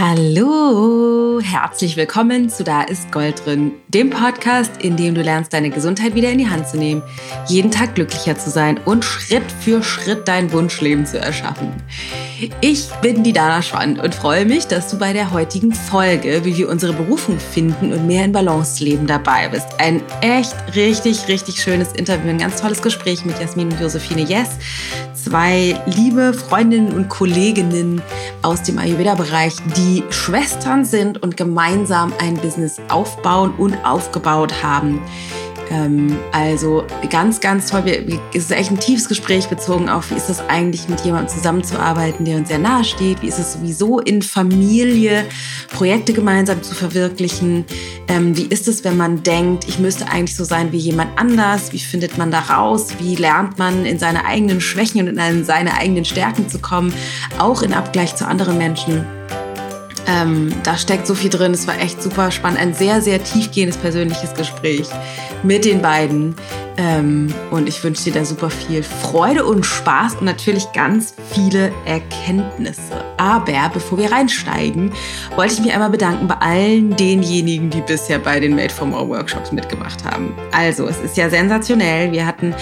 Hallo, herzlich willkommen zu Da ist Gold drin, dem Podcast, in dem du lernst, deine Gesundheit wieder in die Hand zu nehmen, jeden Tag glücklicher zu sein und Schritt für Schritt dein Wunschleben zu erschaffen. Ich bin die Dana Schwand und freue mich, dass du bei der heutigen Folge, wie wir unsere Berufung finden und mehr in Balance leben, dabei bist. Ein echt richtig, richtig schönes Interview, ein ganz tolles Gespräch mit Jasmin und Josephine Yes, zwei liebe Freundinnen und Kolleginnen aus dem Ayurveda-Bereich, die Schwestern sind und gemeinsam ein Business aufbauen und aufgebaut haben. Ähm, also ganz, ganz toll. es ist echt ein tiefes Gespräch bezogen auf, wie ist es eigentlich, mit jemandem zusammenzuarbeiten, der uns sehr nahe steht. Wie ist es sowieso in Familie, Projekte gemeinsam zu verwirklichen. Ähm, wie ist es, wenn man denkt, ich müsste eigentlich so sein wie jemand anders? Wie findet man da raus? Wie lernt man in seine eigenen Schwächen und in seine eigenen Stärken zu kommen? Auch in Abgleich zu anderen Menschen. Ähm, da steckt so viel drin. Es war echt super spannend. Ein sehr, sehr tiefgehendes persönliches Gespräch mit den beiden. Ähm, und ich wünsche dir da super viel Freude und Spaß und natürlich ganz viele Erkenntnisse. Aber bevor wir reinsteigen, wollte ich mich einmal bedanken bei allen denjenigen, die bisher bei den Made for More Workshops mitgemacht haben. Also, es ist ja sensationell. Wir hatten,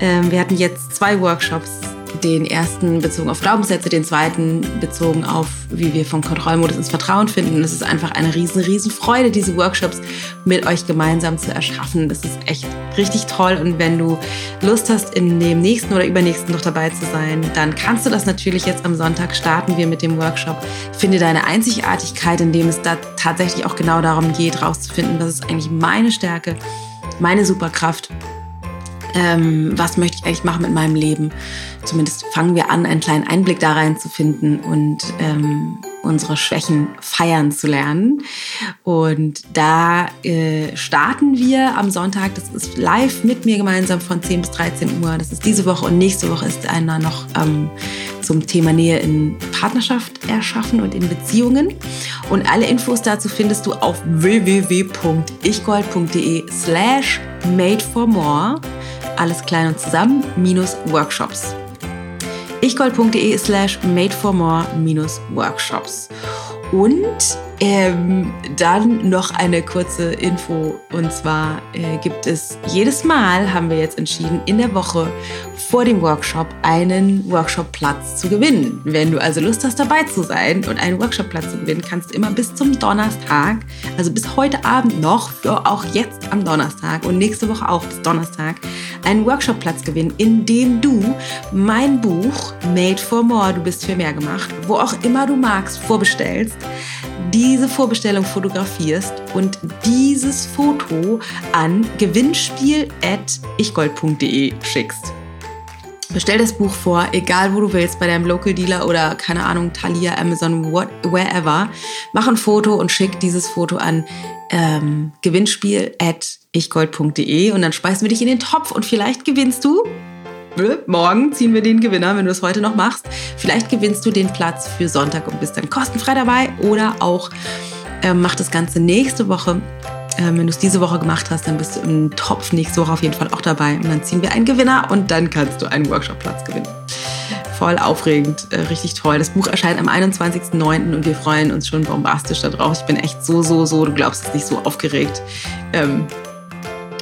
ähm, wir hatten jetzt zwei Workshops den ersten bezogen auf Glaubenssätze, den zweiten bezogen auf, wie wir vom Kontrollmodus ins Vertrauen finden. es ist einfach eine riesen, riesen Freude, diese Workshops mit euch gemeinsam zu erschaffen. Das ist echt richtig toll. Und wenn du Lust hast, in dem nächsten oder übernächsten noch dabei zu sein, dann kannst du das natürlich jetzt am Sonntag starten wir mit dem Workshop. Finde deine Einzigartigkeit, indem es da tatsächlich auch genau darum geht, rauszufinden, was ist eigentlich meine Stärke, meine Superkraft ähm, was möchte ich eigentlich machen mit meinem Leben. Zumindest fangen wir an, einen kleinen Einblick da rein zu finden und ähm, unsere Schwächen feiern zu lernen. Und da äh, starten wir am Sonntag. Das ist live mit mir gemeinsam von 10 bis 13 Uhr. Das ist diese Woche und nächste Woche ist einer noch ähm, zum Thema Nähe in Partnerschaft erschaffen und in Beziehungen. Und alle Infos dazu findest du auf www.ichgold.de slash made for more alles klein und zusammen, minus Workshops. ichgold.de slash made for more minus Workshops. Und ähm, dann noch eine kurze Info. Und zwar äh, gibt es jedes Mal, haben wir jetzt entschieden, in der Woche vor dem Workshop einen Workshopplatz zu gewinnen. Wenn du also Lust hast, dabei zu sein und einen Workshopplatz zu gewinnen, kannst du immer bis zum Donnerstag, also bis heute Abend noch, auch jetzt am Donnerstag und nächste Woche auch bis Donnerstag, einen Workshopplatz gewinnen, in dem du mein Buch Made for More, du bist für mehr gemacht, wo auch immer du magst, vorbestellst diese Vorbestellung fotografierst und dieses Foto an gewinnspiel.ichgold.de schickst. Bestell das Buch vor, egal wo du willst, bei deinem Local Dealer oder keine Ahnung, Thalia, Amazon, what, wherever. Mach ein Foto und schick dieses Foto an ähm, gewinnspiel.ichgold.de und dann speisen wir dich in den Topf und vielleicht gewinnst du morgen ziehen wir den Gewinner, wenn du es heute noch machst. Vielleicht gewinnst du den Platz für Sonntag und bist dann kostenfrei dabei oder auch äh, mach das Ganze nächste Woche. Äh, wenn du es diese Woche gemacht hast, dann bist du im Topf nächste Woche auf jeden Fall auch dabei. Und dann ziehen wir einen Gewinner und dann kannst du einen Workshopplatz gewinnen. Voll aufregend, äh, richtig toll. Das Buch erscheint am 21.09. und wir freuen uns schon bombastisch darauf. Ich bin echt so, so, so, du glaubst es nicht, so aufgeregt. Ähm,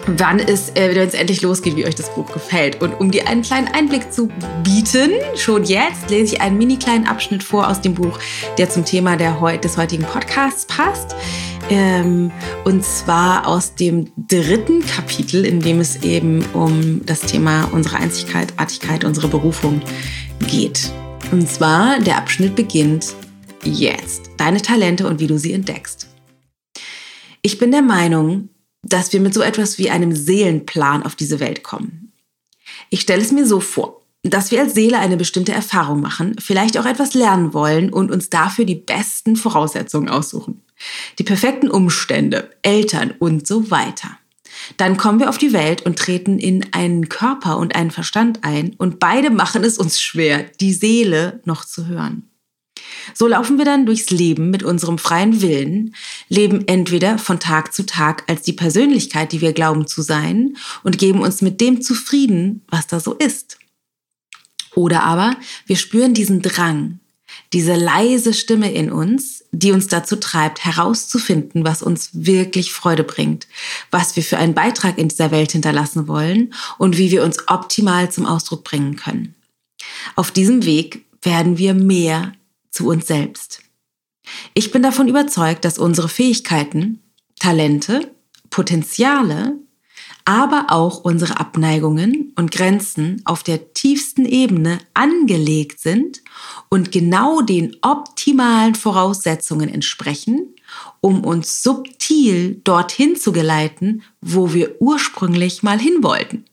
wann es, äh, endlich losgeht, wie euch das Buch gefällt. Und um dir einen kleinen Einblick zu bieten, schon jetzt lese ich einen mini kleinen Abschnitt vor aus dem Buch, der zum Thema der, des heutigen Podcasts passt. Ähm, und zwar aus dem dritten Kapitel, in dem es eben um das Thema unsere Einzigartigkeit, unsere Berufung geht. Und zwar der Abschnitt beginnt jetzt. Deine Talente und wie du sie entdeckst. Ich bin der Meinung, dass wir mit so etwas wie einem Seelenplan auf diese Welt kommen. Ich stelle es mir so vor, dass wir als Seele eine bestimmte Erfahrung machen, vielleicht auch etwas lernen wollen und uns dafür die besten Voraussetzungen aussuchen. Die perfekten Umstände, Eltern und so weiter. Dann kommen wir auf die Welt und treten in einen Körper und einen Verstand ein und beide machen es uns schwer, die Seele noch zu hören. So laufen wir dann durchs Leben mit unserem freien Willen, leben entweder von Tag zu Tag als die Persönlichkeit, die wir glauben zu sein, und geben uns mit dem zufrieden, was da so ist. Oder aber wir spüren diesen Drang, Diese leise Stimme in uns, die uns dazu treibt, herauszufinden, was uns wirklich Freude bringt, was wir für einen Beitrag in dieser Welt hinterlassen wollen und wie wir uns optimal zum Ausdruck bringen können. Auf diesem Weg werden wir mehr zu uns selbst. Ich bin davon überzeugt, dass unsere Fähigkeiten, Talente, Potenziale, aber auch unsere Abneigungen und Grenzen auf der tiefsten Ebene angelegt sind und genau den optimalen Voraussetzungen entsprechen, um uns subtil dorthin zu geleiten, wo wir ursprünglich mal hin wollten.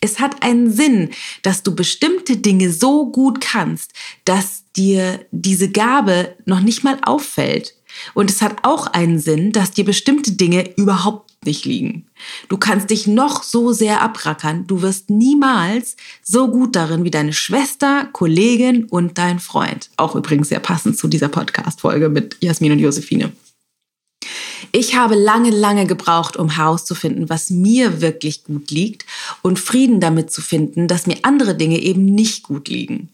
Es hat einen Sinn, dass du bestimmte Dinge so gut kannst, dass dir diese Gabe noch nicht mal auffällt. Und es hat auch einen Sinn, dass dir bestimmte Dinge überhaupt nicht liegen. Du kannst dich noch so sehr abrackern, du wirst niemals so gut darin wie deine Schwester, Kollegin und dein Freund. Auch übrigens sehr passend zu dieser Podcast-Folge mit Jasmin und Josephine. Ich habe lange, lange gebraucht, um herauszufinden, was mir wirklich gut liegt und Frieden damit zu finden, dass mir andere Dinge eben nicht gut liegen.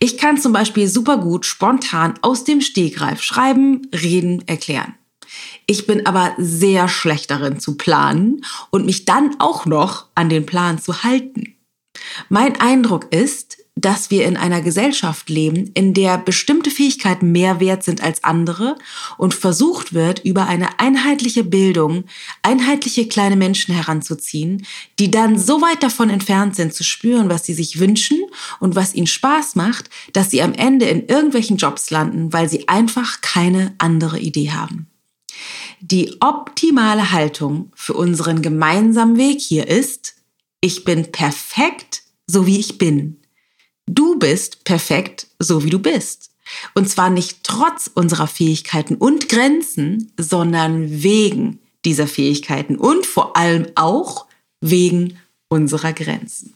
Ich kann zum Beispiel super gut spontan aus dem Stegreif schreiben, reden, erklären. Ich bin aber sehr schlecht darin zu planen und mich dann auch noch an den Plan zu halten. Mein Eindruck ist, dass wir in einer Gesellschaft leben, in der bestimmte Fähigkeiten mehr wert sind als andere und versucht wird, über eine einheitliche Bildung einheitliche kleine Menschen heranzuziehen, die dann so weit davon entfernt sind zu spüren, was sie sich wünschen und was ihnen Spaß macht, dass sie am Ende in irgendwelchen Jobs landen, weil sie einfach keine andere Idee haben. Die optimale Haltung für unseren gemeinsamen Weg hier ist, ich bin perfekt, so wie ich bin. Du bist perfekt, so wie du bist. Und zwar nicht trotz unserer Fähigkeiten und Grenzen, sondern wegen dieser Fähigkeiten und vor allem auch wegen unserer Grenzen.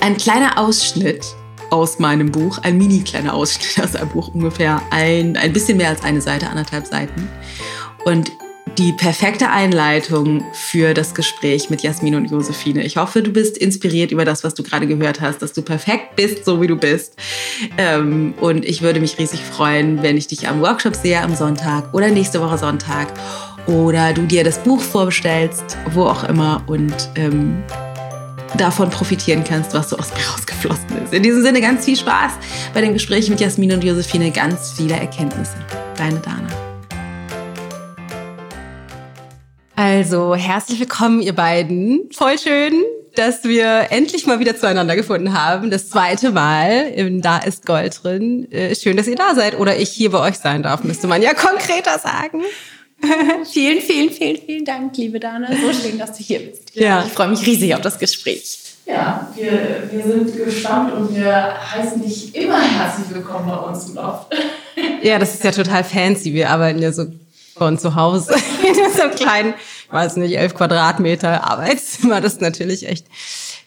Ein kleiner Ausschnitt aus meinem Buch, ein mini kleiner Ausschnitt aus einem Buch, ungefähr ein, ein bisschen mehr als eine Seite, anderthalb Seiten. Und die perfekte Einleitung für das Gespräch mit Jasmin und Josephine. Ich hoffe, du bist inspiriert über das, was du gerade gehört hast, dass du perfekt bist, so wie du bist. Ähm, und ich würde mich riesig freuen, wenn ich dich am Workshop sehe am Sonntag oder nächste Woche Sonntag oder du dir das Buch vorbestellst, wo auch immer und ähm, davon profitieren kannst, was so aus mir rausgeflossen ist. In diesem Sinne ganz viel Spaß bei dem Gespräch mit Jasmin und Josephine, ganz viele Erkenntnisse. Deine Dana. Also, herzlich willkommen, ihr beiden. Voll schön, dass wir endlich mal wieder zueinander gefunden haben. Das zweite Mal im Da ist Gold drin. Äh, schön, dass ihr da seid oder ich hier bei euch sein darf, müsste man ja konkreter sagen. vielen, vielen, vielen, vielen Dank, liebe Dana. So schön, dass du hier bist. Ja. Ich freue mich riesig auf das Gespräch. Ja, wir, wir sind gespannt und wir heißen dich immer herzlich willkommen bei uns im Loft. Ja, das ist ja total fancy. Wir arbeiten ja so von zu Hause in so einem kleinen, ich weiß nicht, elf Quadratmeter Arbeitszimmer. Das ist natürlich echt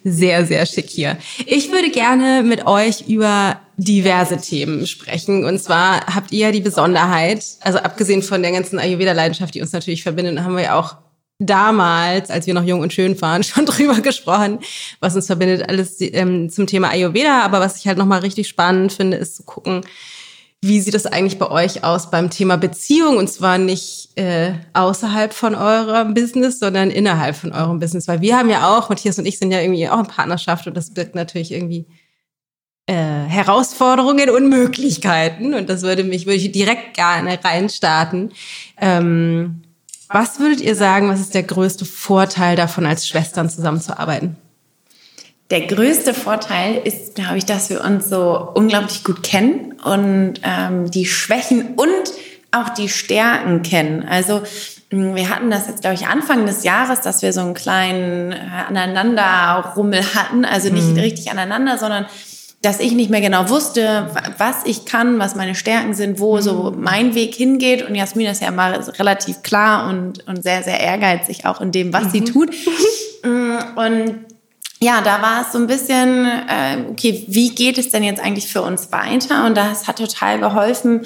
sehr, sehr schick hier. Ich würde gerne mit euch über diverse Themen sprechen. Und zwar habt ihr ja die Besonderheit, also abgesehen von der ganzen Ayurveda-Leidenschaft, die uns natürlich verbindet, haben wir ja auch damals, als wir noch jung und schön waren, schon drüber gesprochen, was uns verbindet, alles ähm, zum Thema Ayurveda. Aber was ich halt nochmal richtig spannend finde, ist zu gucken, wie sieht es eigentlich bei euch aus beim Thema Beziehung? Und zwar nicht äh, außerhalb von eurem Business, sondern innerhalb von eurem Business. Weil wir haben ja auch, Matthias und ich sind ja irgendwie auch in Partnerschaft und das birgt natürlich irgendwie äh, Herausforderungen und Möglichkeiten. Und das würde mich, würde ich direkt gerne reinstarten. Ähm, was würdet ihr sagen, was ist der größte Vorteil davon, als Schwestern zusammenzuarbeiten? Der größte Vorteil ist, glaube ich, dass wir uns so unglaublich gut kennen und ähm, die Schwächen und auch die Stärken kennen. Also wir hatten das jetzt, glaube ich, Anfang des Jahres, dass wir so einen kleinen äh, Aneinanderrummel hatten. Also nicht mhm. richtig aneinander, sondern dass ich nicht mehr genau wusste, was ich kann, was meine Stärken sind, wo so mhm. mein Weg hingeht. Und Jasmin ist ja mal relativ klar und, und sehr, sehr ehrgeizig auch in dem, was mhm. sie tut. Mm, und ja, da war es so ein bisschen, äh, okay, wie geht es denn jetzt eigentlich für uns weiter? Und das hat total geholfen,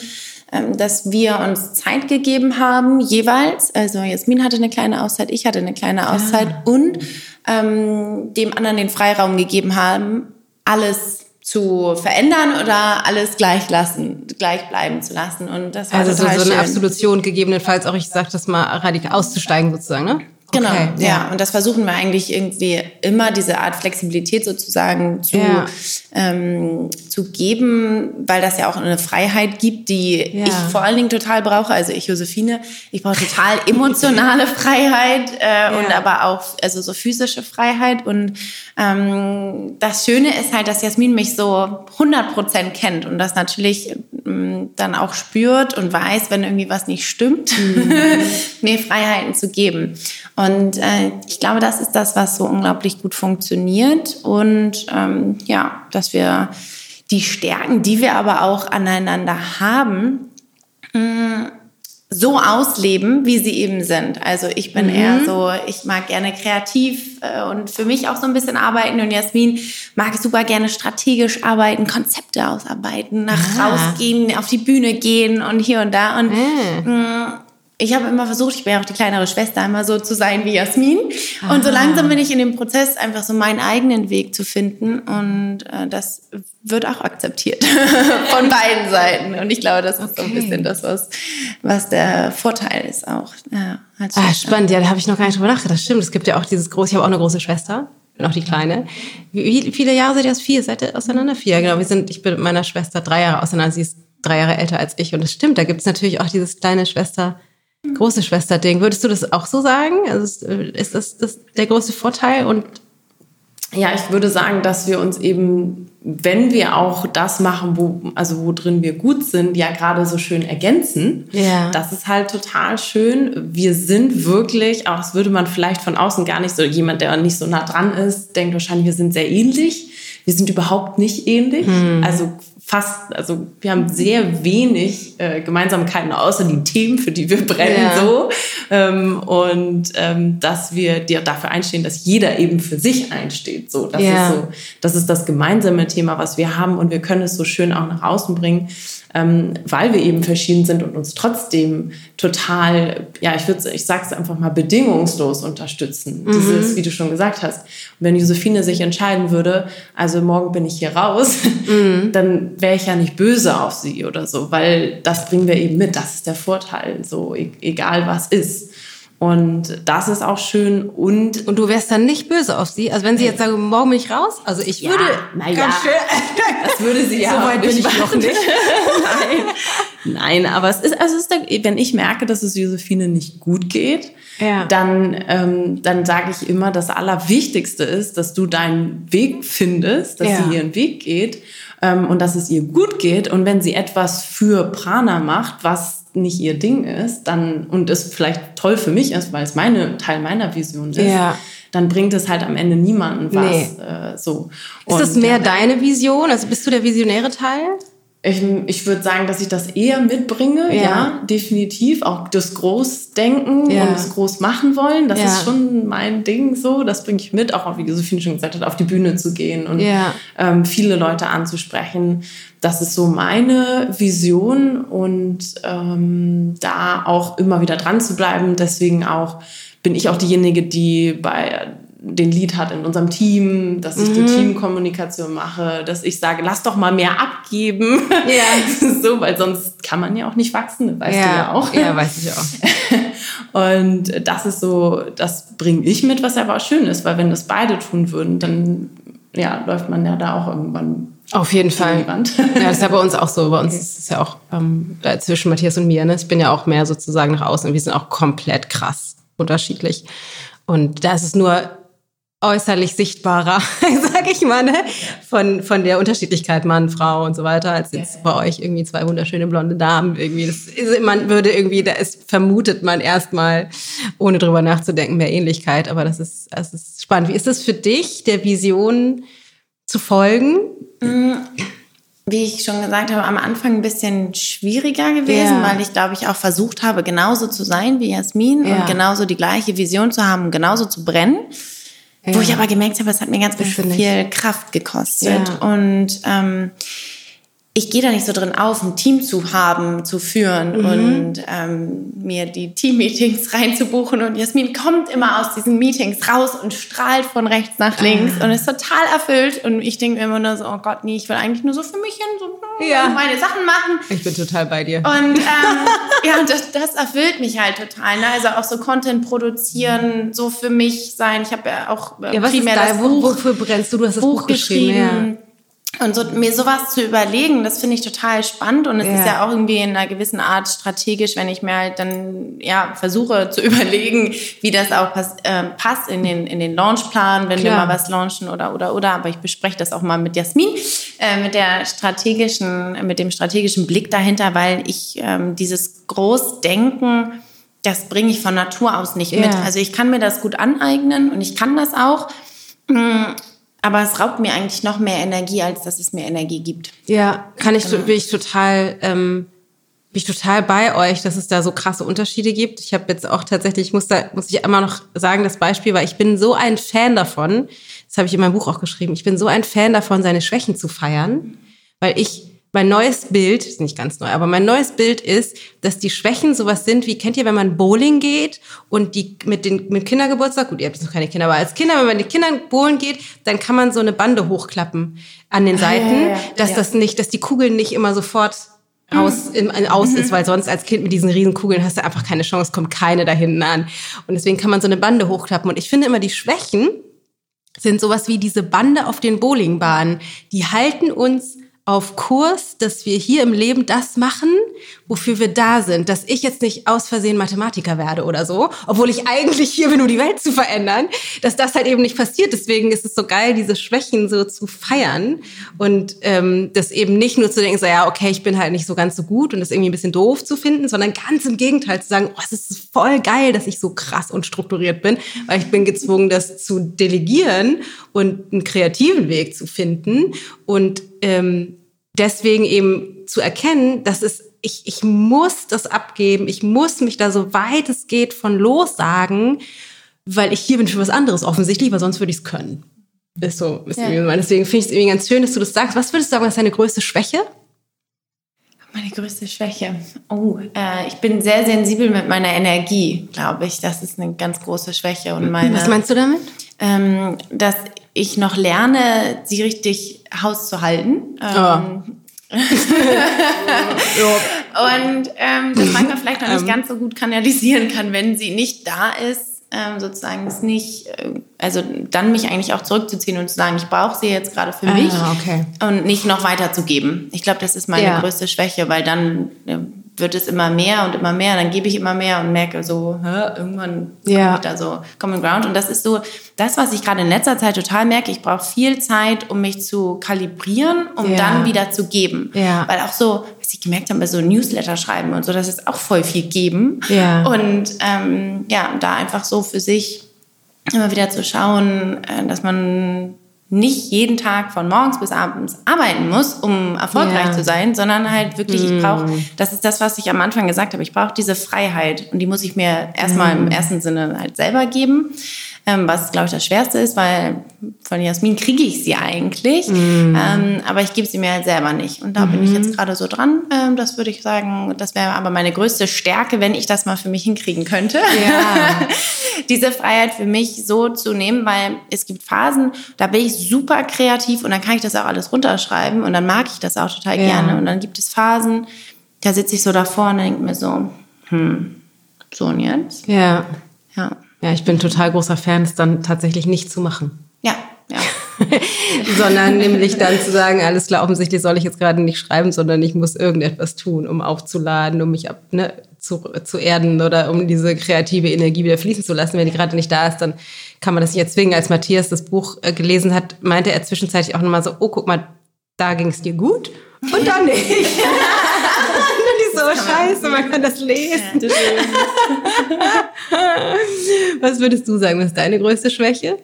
ähm, dass wir uns Zeit gegeben haben, jeweils. Also Jasmin hatte eine kleine Auszeit, ich hatte eine kleine Auszeit ja. und ähm, dem anderen den Freiraum gegeben haben, alles zu verändern oder alles gleich lassen, gleich bleiben zu lassen. Und das war also so, total so eine schön. Absolution gegebenenfalls auch, ich sag das mal, radikal auszusteigen sozusagen, ne? Genau, Okay, ja. Und das versuchen wir eigentlich irgendwie immer, diese Art Flexibilität sozusagen zu, Ja. ähm, zu geben, weil das ja auch eine Freiheit gibt, die Ja. ich vor allen Dingen total brauche. Also ich, Josephine, ich brauche total emotionale Freiheit äh, und aber auch also so physische Freiheit. Und ähm, das Schöne ist halt, dass Jasmin mich so 100% kennt und das natürlich dann auch spürt und weiß, wenn irgendwie was nicht stimmt, mir Freiheiten zu geben. Und äh, ich glaube, das ist das, was so unglaublich gut funktioniert. Und ähm, ja, dass wir die Stärken, die wir aber auch aneinander haben, mh, so ausleben, wie sie eben sind. Also ich bin eher so, ich mag gerne kreativ äh, und für mich auch so ein bisschen arbeiten. Und Jasmin mag super gerne strategisch arbeiten, Konzepte ausarbeiten, nach Ah. rausgehen, auf die Bühne gehen und hier und da. Und mh, ich habe immer versucht, ich bin ja auch die kleinere Schwester, immer so zu sein wie Jasmin. Und so langsam bin ich in dem Prozess, einfach so meinen eigenen Weg zu finden. Und äh, das wird auch akzeptiert von beiden Seiten. Und ich glaube, das ist so ein Okay. bisschen das, was, was der Vorteil ist auch. Ja, Ah, spannend, ja, da habe ich noch gar nicht drüber nachgedacht. Das stimmt, es gibt ja auch dieses große, ich habe auch eine große Schwester, bin auch die Kleine. Wie, viele Jahre seid ihr aus? Vier? Seid ihr auseinander? Vier, genau. Wir sind, ich bin mit meiner Schwester drei Jahre auseinander, sie ist drei Jahre älter als ich. Und das stimmt, da gibt es natürlich auch dieses kleine Schwester, große Schwester-Ding. Würdest du das auch so sagen? Also ist, ist das, das der große Vorteil? Und Ja, ich würde sagen, dass wir uns eben, wenn wir auch das machen, wo, also wo drin wir gut sind, ja gerade so schön ergänzen. Ja. Das ist halt total schön. Wir sind wirklich, auch das würde man vielleicht von außen gar nicht so, jemand, der nicht so nah dran ist, denkt wahrscheinlich, wir sind sehr ähnlich. Wir sind überhaupt nicht ähnlich. Also fast, also wir haben sehr wenig äh, Gemeinsamkeiten, außer die Themen, für die wir brennen, Ja. so. Ähm, und ähm, dass wir dir dafür einstehen, dass jeder eben für sich einsteht. So, das Ja. ist so, das ist das gemeinsame Thema, was wir haben und wir können es so schön auch nach außen bringen, ähm, weil wir eben verschieden sind und uns trotzdem total, ja, ich würde, ich sag's einfach mal bedingungslos unterstützen. Dieses, wie du schon gesagt hast. Und wenn Josephine sich entscheiden würde, also morgen bin ich hier raus, dann wäre ich ja nicht böse auf sie oder so, weil das bringen wir eben mit. Das ist der Vorteil, so e egal was ist. Und das ist auch schön und Und du wärst dann nicht böse auf sie? Also wenn sie jetzt sagen, morgen bin ich raus? Also ich Ja, würde na ja. ganz schön. Das würde sie ja So weit bin ich noch nicht. Nein. Nein, aber es ist, also es ist wenn ich merke, dass es Josephine nicht gut geht, Ja. dann, ähm, dann sage ich immer, das Allerwichtigste ist, dass du deinen Weg findest, dass Ja. sie ihren Weg geht ähm, und dass es ihr gut geht. Und wenn sie etwas für Prana macht, was nicht ihr Ding ist, dann und es vielleicht toll für mich ist, weil es meine Teil meiner Vision ist, Ja. dann bringt es halt am Ende niemanden was. Nee. Äh, so. Ist das Und, mehr ja. deine Vision? Also bist du der visionäre Teil? Ich, ich würde sagen, dass ich das eher mitbringe, Ja. ja, definitiv. Auch das Großdenken Ja. und das Groß machen wollen, das Ja. ist schon mein Ding so. Das bringe ich mit, auch wie Josephine schon gesagt hat, auf die Bühne zu gehen und ähm, viele Leute anzusprechen. Das ist so meine Vision und ähm, da auch immer wieder dran zu bleiben. Deswegen auch bin ich auch diejenige, die bei den Lied hat in unserem Team, dass ich die Teamkommunikation mache, dass ich sage, lass doch mal mehr abgeben. Ja. so, weil sonst kann man ja auch nicht wachsen, weißt du ja auch. Ja, weiß ich auch. Und das ist so, das bringe ich mit, was aber auch schön ist, weil wenn das beide tun würden, dann ja, läuft man ja da auch irgendwann Auf jeden Fall. Ja, das ist ja bei uns auch so. Bei uns ist es ja auch ähm, zwischen Matthias und mir. Ne? Ich bin ja auch mehr sozusagen nach außen. Wir sind auch komplett krass unterschiedlich. Und da ist es nur äußerlich sichtbarer, sag ich mal, ne? von, von der Unterschiedlichkeit Mann, Frau und so weiter, als jetzt bei euch irgendwie zwei wunderschöne blonde Damen irgendwie. Das ist, man würde irgendwie, da ist, vermutet man erstmal, ohne drüber nachzudenken, mehr Ähnlichkeit. Aber das ist, das ist spannend. Wie ist das für dich, der Vision zu folgen? wie ich schon gesagt habe, am Anfang ein bisschen schwieriger gewesen, Ja. weil ich glaube ich auch versucht habe, genauso zu sein wie Jasmin Ja. und genauso die gleiche Vision zu haben, genauso zu brennen. Wo ich aber gemerkt habe, es hat mir ganz viel Kraft gekostet. Ja. Und ähm, ich gehe da nicht so drin auf, ein Team zu haben, zu führen mhm. und ähm, mir die Team-Meetings reinzubuchen. Und Jasmin kommt immer aus diesen Meetings raus und strahlt von rechts nach links ah. und ist total erfüllt. Und ich denke mir immer nur so, oh Gott, nee, ich will eigentlich nur so für mich hin, so ja. meine Sachen machen. Ich bin total bei dir. Und ähm, ja, das, das erfüllt mich halt total. Ne? Also auch so Content produzieren, so für mich sein. Ich habe ja auch äh, ja, was primär ist da, das Buch, wofür brennst du? Du hast das Buch, Buch geschrieben. geschrieben. Ja und so, mir sowas zu überlegen, das finde ich total spannend und es ja. ist ja auch irgendwie in einer gewissen Art strategisch, wenn ich mir halt dann ja versuche zu überlegen, wie das auch pass, äh, passt in den in den Launchplan, wenn Klar. wir mal was launchen oder oder oder. Aber ich bespreche das auch mal mit Jasmin, äh, mit der strategischen, mit dem strategischen Blick dahinter, weil ich ähm, dieses Großdenken, das bringe ich von Natur aus nicht ja. mit. Also ich kann mir das gut aneignen und ich kann das auch. Aber es raubt mir eigentlich noch mehr Energie, als dass es mir Energie gibt. Ja, kann ich, genau. bin ich total, ähm, bin ich total bei euch, dass es da so krasse Unterschiede gibt. Ich habe jetzt auch tatsächlich, ich muss da, muss ich immer noch sagen, das Beispiel, weil ich bin so ein Fan davon, das habe ich in meinem Buch auch geschrieben, ich bin so ein Fan davon, seine Schwächen zu feiern, weil ich mein neues Bild, ist nicht ganz neu, aber mein neues Bild ist, dass die Schwächen sowas sind, wie kennt ihr, wenn man Bowling geht und die mit den mit Kindergeburtstag, gut, ihr habt jetzt noch keine Kinder, aber als Kinder, wenn man mit den Kindern bowlen geht, dann kann man so eine Bande hochklappen an den Seiten, ah, ja, ja, dass ja. das nicht, dass die Kugeln nicht immer sofort aus, im, aus mhm. ist, weil sonst als Kind mit diesen riesen Kugeln hast du einfach keine Chance, kommt keine da hinten an. Und deswegen kann man so eine Bande hochklappen. Und ich finde immer die Schwächen sind sowas wie diese Bande auf den Bowlingbahnen. Die halten uns auf Kurs, dass wir hier im Leben das machen, wofür wir da sind. Dass ich jetzt nicht aus Versehen Mathematiker werde oder so, obwohl ich eigentlich hier bin, um die Welt zu verändern, dass das halt eben nicht passiert. Deswegen ist es so geil, diese Schwächen so zu feiern und ähm, das eben nicht nur zu denken, so ja, okay, ich bin halt nicht so ganz so gut und das irgendwie ein bisschen doof zu finden, sondern ganz im Gegenteil zu sagen, oh, es ist voll geil, dass ich so krass und strukturiert bin, weil ich bin gezwungen, das zu delegieren und einen kreativen Weg zu finden und ähm, deswegen eben zu erkennen, dass es ich, ich muss das abgeben, ich muss mich da so weit es geht von lossagen, weil ich hier bin für was anderes offensichtlich, weil sonst würde ich es können. Ist so, ist ja. deswegen finde ich es irgendwie ganz schön, dass du das sagst. Was würdest du sagen, was ist deine größte Schwäche? Meine größte Schwäche. Oh, äh, ich bin sehr sensibel mit meiner Energie, glaube ich. Das ist eine ganz große Schwäche. Und meine, Was meinst du damit? Ähm, dass ich noch lerne, sie richtig hauszuhalten. Ähm, oh. und ähm, das manchmal vielleicht noch nicht ähm. ganz so gut kanalisieren kann, wenn sie nicht da ist ähm, sozusagen es nicht, äh, also dann mich eigentlich auch zurückzuziehen und zu sagen, ich brauche sie jetzt gerade für ah, mich okay. und nicht noch weiterzugeben. Ich glaube, das ist meine ja. größte Schwäche, weil dann äh, wird es immer mehr und immer mehr, dann gebe ich immer mehr und merke so, hä, irgendwann ja. komme ich da so Common Ground. Und das ist so das, was ich gerade in letzter Zeit total merke. Ich brauche viel Zeit, um mich zu kalibrieren, um ja. dann wieder zu geben. Ja. Weil auch so, was ich gemerkt habe, so Newsletter schreiben und so, das ist auch voll viel geben. Ja. Und ähm, ja, da einfach so für sich immer wieder zu schauen, äh, dass man nicht jeden Tag von morgens bis abends arbeiten muss, um erfolgreich ja. zu sein, sondern halt wirklich, ich brauche, mm. das ist das, was ich am Anfang gesagt habe, ich brauche diese Freiheit und die muss ich mir erstmal mm. im ersten Sinne halt selber geben ähm, was glaube ich das Schwerste ist, weil von Jasmin kriege ich sie eigentlich, mm. ähm, aber ich gebe sie mir halt selber nicht. Und da mm. bin ich jetzt mhm. gerade so dran. Ähm, das würde ich sagen, das wäre aber meine größte Stärke, wenn ich das mal für mich hinkriegen könnte. Ja. Diese Freiheit für mich so zu nehmen, weil es gibt Phasen, da bin ich super kreativ und dann kann ich das auch alles runterschreiben und dann mag ich das auch total ja. gerne. Und dann gibt es Phasen, da sitze ich so davor und denke mir so, hm, so und jetzt? Ja. Ja. Ja, ich bin total großer Fan, es dann tatsächlich nicht zu machen. Ja, ja. sondern nämlich dann zu sagen, alles klar, offensichtlich soll ich jetzt gerade nicht schreiben, sondern ich muss irgendetwas tun, um aufzuladen, um mich ab, ne, zu, zu erden oder um diese kreative Energie wieder fließen zu lassen. Wenn die gerade nicht da ist, dann kann man das nicht erzwingen. Als Matthias das Buch äh, gelesen hat, meinte er zwischenzeitlich auch nochmal so, oh, guck mal, da ging es dir gut und dann nicht. so scheiße, man kann das lesen. was würdest du sagen, was ist deine größte Schwäche?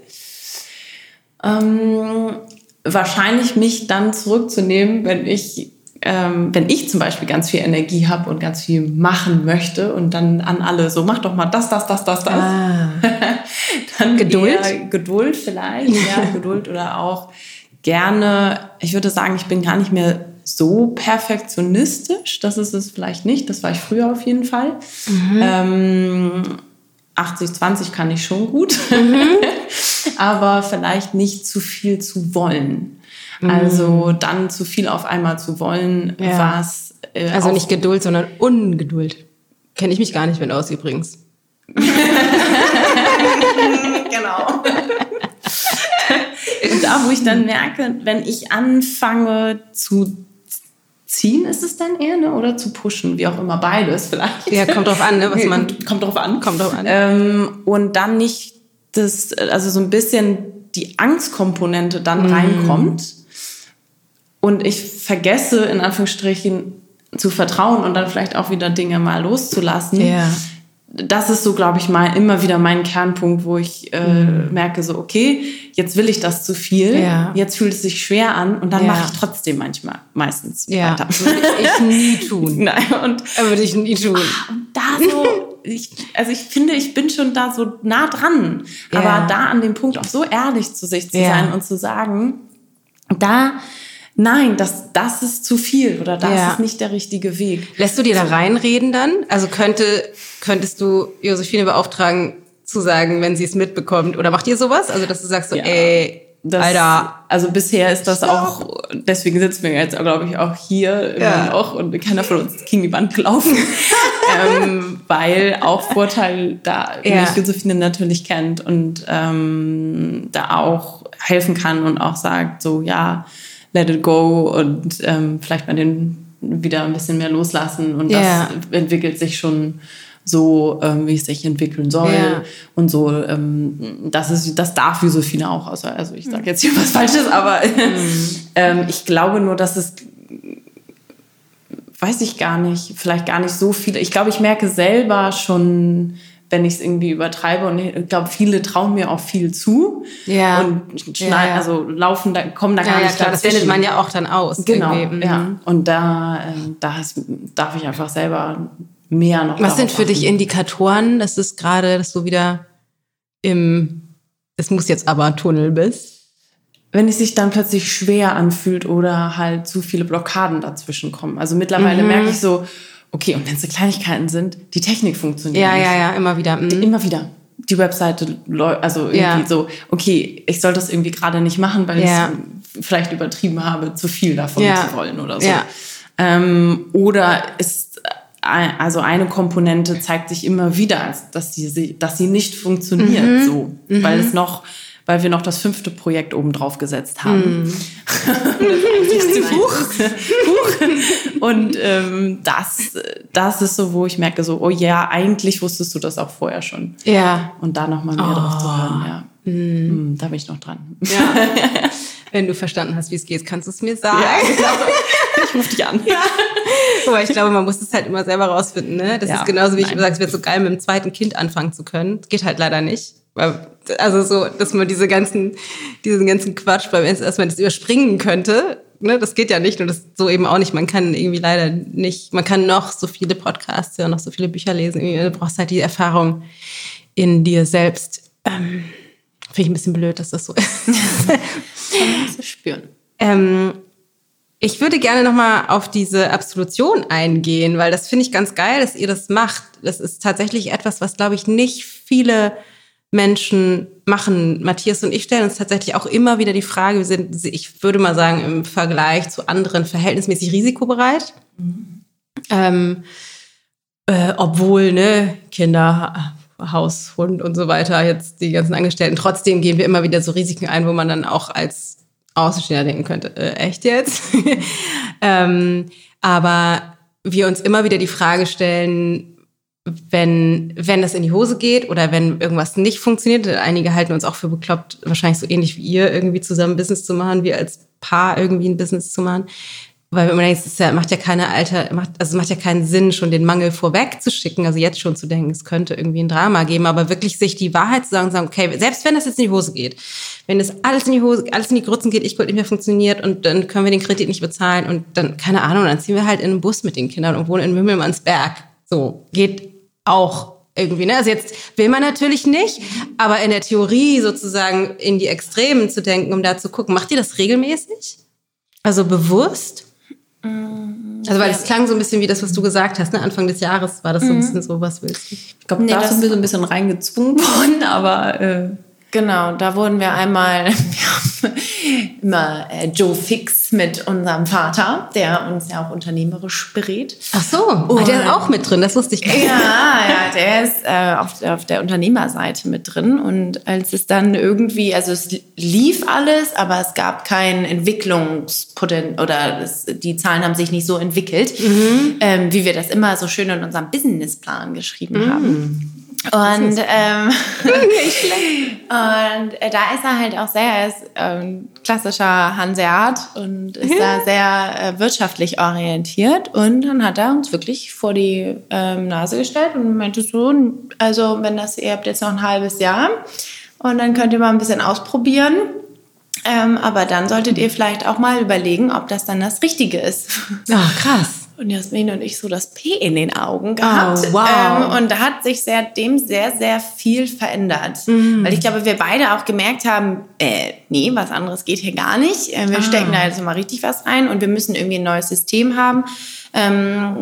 Ähm, wahrscheinlich mich dann zurückzunehmen, wenn ich ähm, wenn ich zum Beispiel ganz viel Energie habe und ganz viel machen möchte und dann an alle so, mach doch mal das, das, das, das, das. Ah. dann Geduld? Geduld vielleicht, ja, Geduld oder auch gerne, ich würde sagen, ich bin gar nicht mehr so perfektionistisch. Das ist es vielleicht nicht. Das war ich früher auf jeden Fall. Mhm. Ähm, 80-20 kann ich schon gut. Mhm. Aber vielleicht nicht zu viel zu wollen. Mhm. Also dann zu viel auf einmal zu wollen, ja. was. Äh, also nicht Geduld, sondern Ungeduld. Kenne ich mich gar nicht mit aus übrigens. genau. da, wo ich dann merke, wenn ich anfange zu ziehen, ist es dann eher, ne? oder zu pushen, wie auch immer, beides vielleicht. Ja, kommt drauf an, ne? was man... Kommt drauf an. Kommt drauf an. Ähm, und dann nicht das, also so ein bisschen die Angstkomponente dann mhm. reinkommt und ich vergesse, in Anführungsstrichen, zu vertrauen und dann vielleicht auch wieder Dinge mal loszulassen. Ja das ist so, glaube ich, mal immer wieder mein Kernpunkt, wo ich äh, mhm. merke, so, okay, jetzt will ich das zu viel, ja. jetzt fühlt es sich schwer an und dann ja. mache ich trotzdem manchmal, meistens ja. weiter. Würde ich nie tun. Nein, und würde ich nie tun. Ah, und da so, ich, also ich finde, ich bin schon da so nah dran, aber da an dem Punkt auch so ehrlich zu sich zu sein und zu sagen, da nein, das, das ist zu viel oder das ja. ist nicht der richtige Weg. Lässt du dir da reinreden dann? Also könnte, könntest du Josephine beauftragen, zu sagen, wenn sie es mitbekommt? Oder macht ihr sowas? Also, dass du sagst so, ja. ey, das, Alter. Also bisher ist das auch, deswegen sitzen wir jetzt, glaube ich, auch hier immer ja. noch und keiner von uns gegen die Wand gelaufen. ähm, weil auch Vorteil da ja. mich Josephine natürlich kennt und ähm, da auch helfen kann und auch sagt, so ja, let it go und ähm, vielleicht mal den wieder ein bisschen mehr loslassen und yeah. das entwickelt sich schon so, ähm, wie es sich entwickeln soll yeah. und so. Ähm, das ist, das darf Josephine auch. Also, also ich sage jetzt hier was Falsches, aber mhm. ähm, ich glaube nur, dass es weiß ich gar nicht, vielleicht gar nicht so viele. Ich glaube, ich merke selber schon, wenn ich es irgendwie übertreibe. Und ich glaube, viele trauen mir auch viel zu. Ja. Und schneiden, ja, also laufen, da, kommen da gar ja, nicht klar, Das findet man ja auch dann aus. Genau. Mhm. Ja. Und da, äh, da darf ich einfach selber mehr noch. Was sind für achten. dich Indikatoren, dass es gerade, dass du wieder im, es muss jetzt aber Tunnel bist? wenn es sich dann plötzlich schwer anfühlt oder halt zu viele Blockaden dazwischen kommen. Also mittlerweile mhm. merke ich so, Okay, und wenn es so Kleinigkeiten sind, die Technik funktioniert. Ja, nicht. ja, ja, immer wieder. Mhm. Immer wieder. Die Webseite, also irgendwie ja. so, okay, ich soll das irgendwie gerade nicht machen, weil ja. ich vielleicht übertrieben habe, zu viel davon ja. zu wollen oder so. Ja. Ähm, oder ist also eine Komponente zeigt sich immer wieder, dass sie, dass sie nicht funktioniert, mhm. so, weil mhm. es noch weil wir noch das fünfte Projekt oben drauf gesetzt haben. Mm. Und ähm, das, das ist so, wo ich merke, so, oh ja, eigentlich wusstest du das auch vorher schon. Ja. Und da nochmal mehr oh. drauf zu hören, ja. Mm. Da bin ich noch dran. Ja. Wenn du verstanden hast, wie es geht, kannst du es mir sagen. Ja, genau. Ich rufe dich an. Ja. Aber ich glaube, man muss es halt immer selber rausfinden. Ne? Das ja, ist genauso, wie nein. ich immer sage, es wird so geil, mit dem zweiten Kind anfangen zu können. Das geht halt leider nicht. Also so, dass man diese ganzen, diesen ganzen Quatsch beim erstmal das überspringen könnte. Ne, das geht ja nicht und das so eben auch nicht. Man kann irgendwie leider nicht, man kann noch so viele Podcasts hören, noch so viele Bücher lesen. Du brauchst halt die Erfahrung in dir selbst. Ähm, Finde ich ein bisschen blöd, dass das so ist. Man muss es spüren. Ähm, ich würde gerne nochmal auf diese Absolution eingehen, weil das finde ich ganz geil, dass ihr das macht. Das ist tatsächlich etwas, was, glaube ich, nicht viele Menschen machen. Matthias und ich stellen uns tatsächlich auch immer wieder die Frage, wir sind, ich würde mal sagen, im Vergleich zu anderen verhältnismäßig risikobereit. Mhm. Ähm, äh, obwohl, ne, Kinder, Haus, Hund und so weiter, jetzt die ganzen Angestellten, trotzdem gehen wir immer wieder so Risiken ein, wo man dann auch als Außenstehender denken könnte, äh, echt jetzt? ähm, aber wir uns immer wieder die Frage stellen, wenn, wenn das in die Hose geht oder wenn irgendwas nicht funktioniert, einige halten uns auch für bekloppt, wahrscheinlich so ähnlich wie ihr, irgendwie zusammen Business zu machen, wie als Paar irgendwie ein Business zu machen. Weil man denkt, es ja, macht ja keine Alter, macht, also es macht ja keinen Sinn, schon den Mangel vorweg zu schicken, also jetzt schon zu denken, es könnte irgendwie ein Drama geben, aber wirklich sich die Wahrheit zu sagen, sagen, okay, selbst wenn das jetzt in die Hose geht, wenn das alles in die Hose, alles in die Grützen geht, ich nicht mehr funktioniert und dann können wir den Kredit nicht bezahlen und dann, keine Ahnung, dann ziehen wir halt in einen Bus mit den Kindern und wohnen in Wimmelmannsberg. So, geht auch irgendwie. Ne? Also jetzt will man natürlich nicht, aber in der Theorie sozusagen in die Extremen zu denken, um da zu gucken, macht ihr das regelmäßig? Also bewusst? Also weil es klang so ein bisschen wie das, was du gesagt hast, ne? Anfang des Jahres war das so ein bisschen so, was willst du? Ich glaube, Nee, da sind wir so ein bisschen reingezwungen worden, aber äh, Genau, da wurden wir einmal, wir haben immer äh, Joe Fix mit unserem Vater, der uns ja auch unternehmerisch berät. Ach so, ah, der ist auch mit drin, das wusste ich gar nicht. Ja, ja, der ist äh, auf, auf der Unternehmerseite mit drin. Und als es dann irgendwie, also es lief alles, aber es gab kein Entwicklungspotenzial oder es, die Zahlen haben sich nicht so entwickelt, ähm, wie wir das immer so schön in unserem Businessplan geschrieben haben. Und, ähm, und äh, da ist er halt auch sehr, er ist ähm, klassischer Hanseat und ist da sehr äh, wirtschaftlich orientiert. Und dann hat er uns wirklich vor die ähm, Nase gestellt und meinte so, also wenn das, ihr habt jetzt noch ein halbes Jahr und dann könnt ihr mal ein bisschen ausprobieren. Ähm, aber dann solltet ihr vielleicht auch mal überlegen, ob das dann das Richtige ist. Ah, krass. Und Jasmin und ich so das P in den Augen gehabt. Oh, wow. ähm, und da hat sich seitdem sehr, sehr viel verändert. Weil ich glaube, wir beide auch gemerkt haben, äh, nee, was anderes geht hier gar nicht. Äh, wir stecken da jetzt mal richtig was rein und wir müssen irgendwie ein neues System haben. Ähm,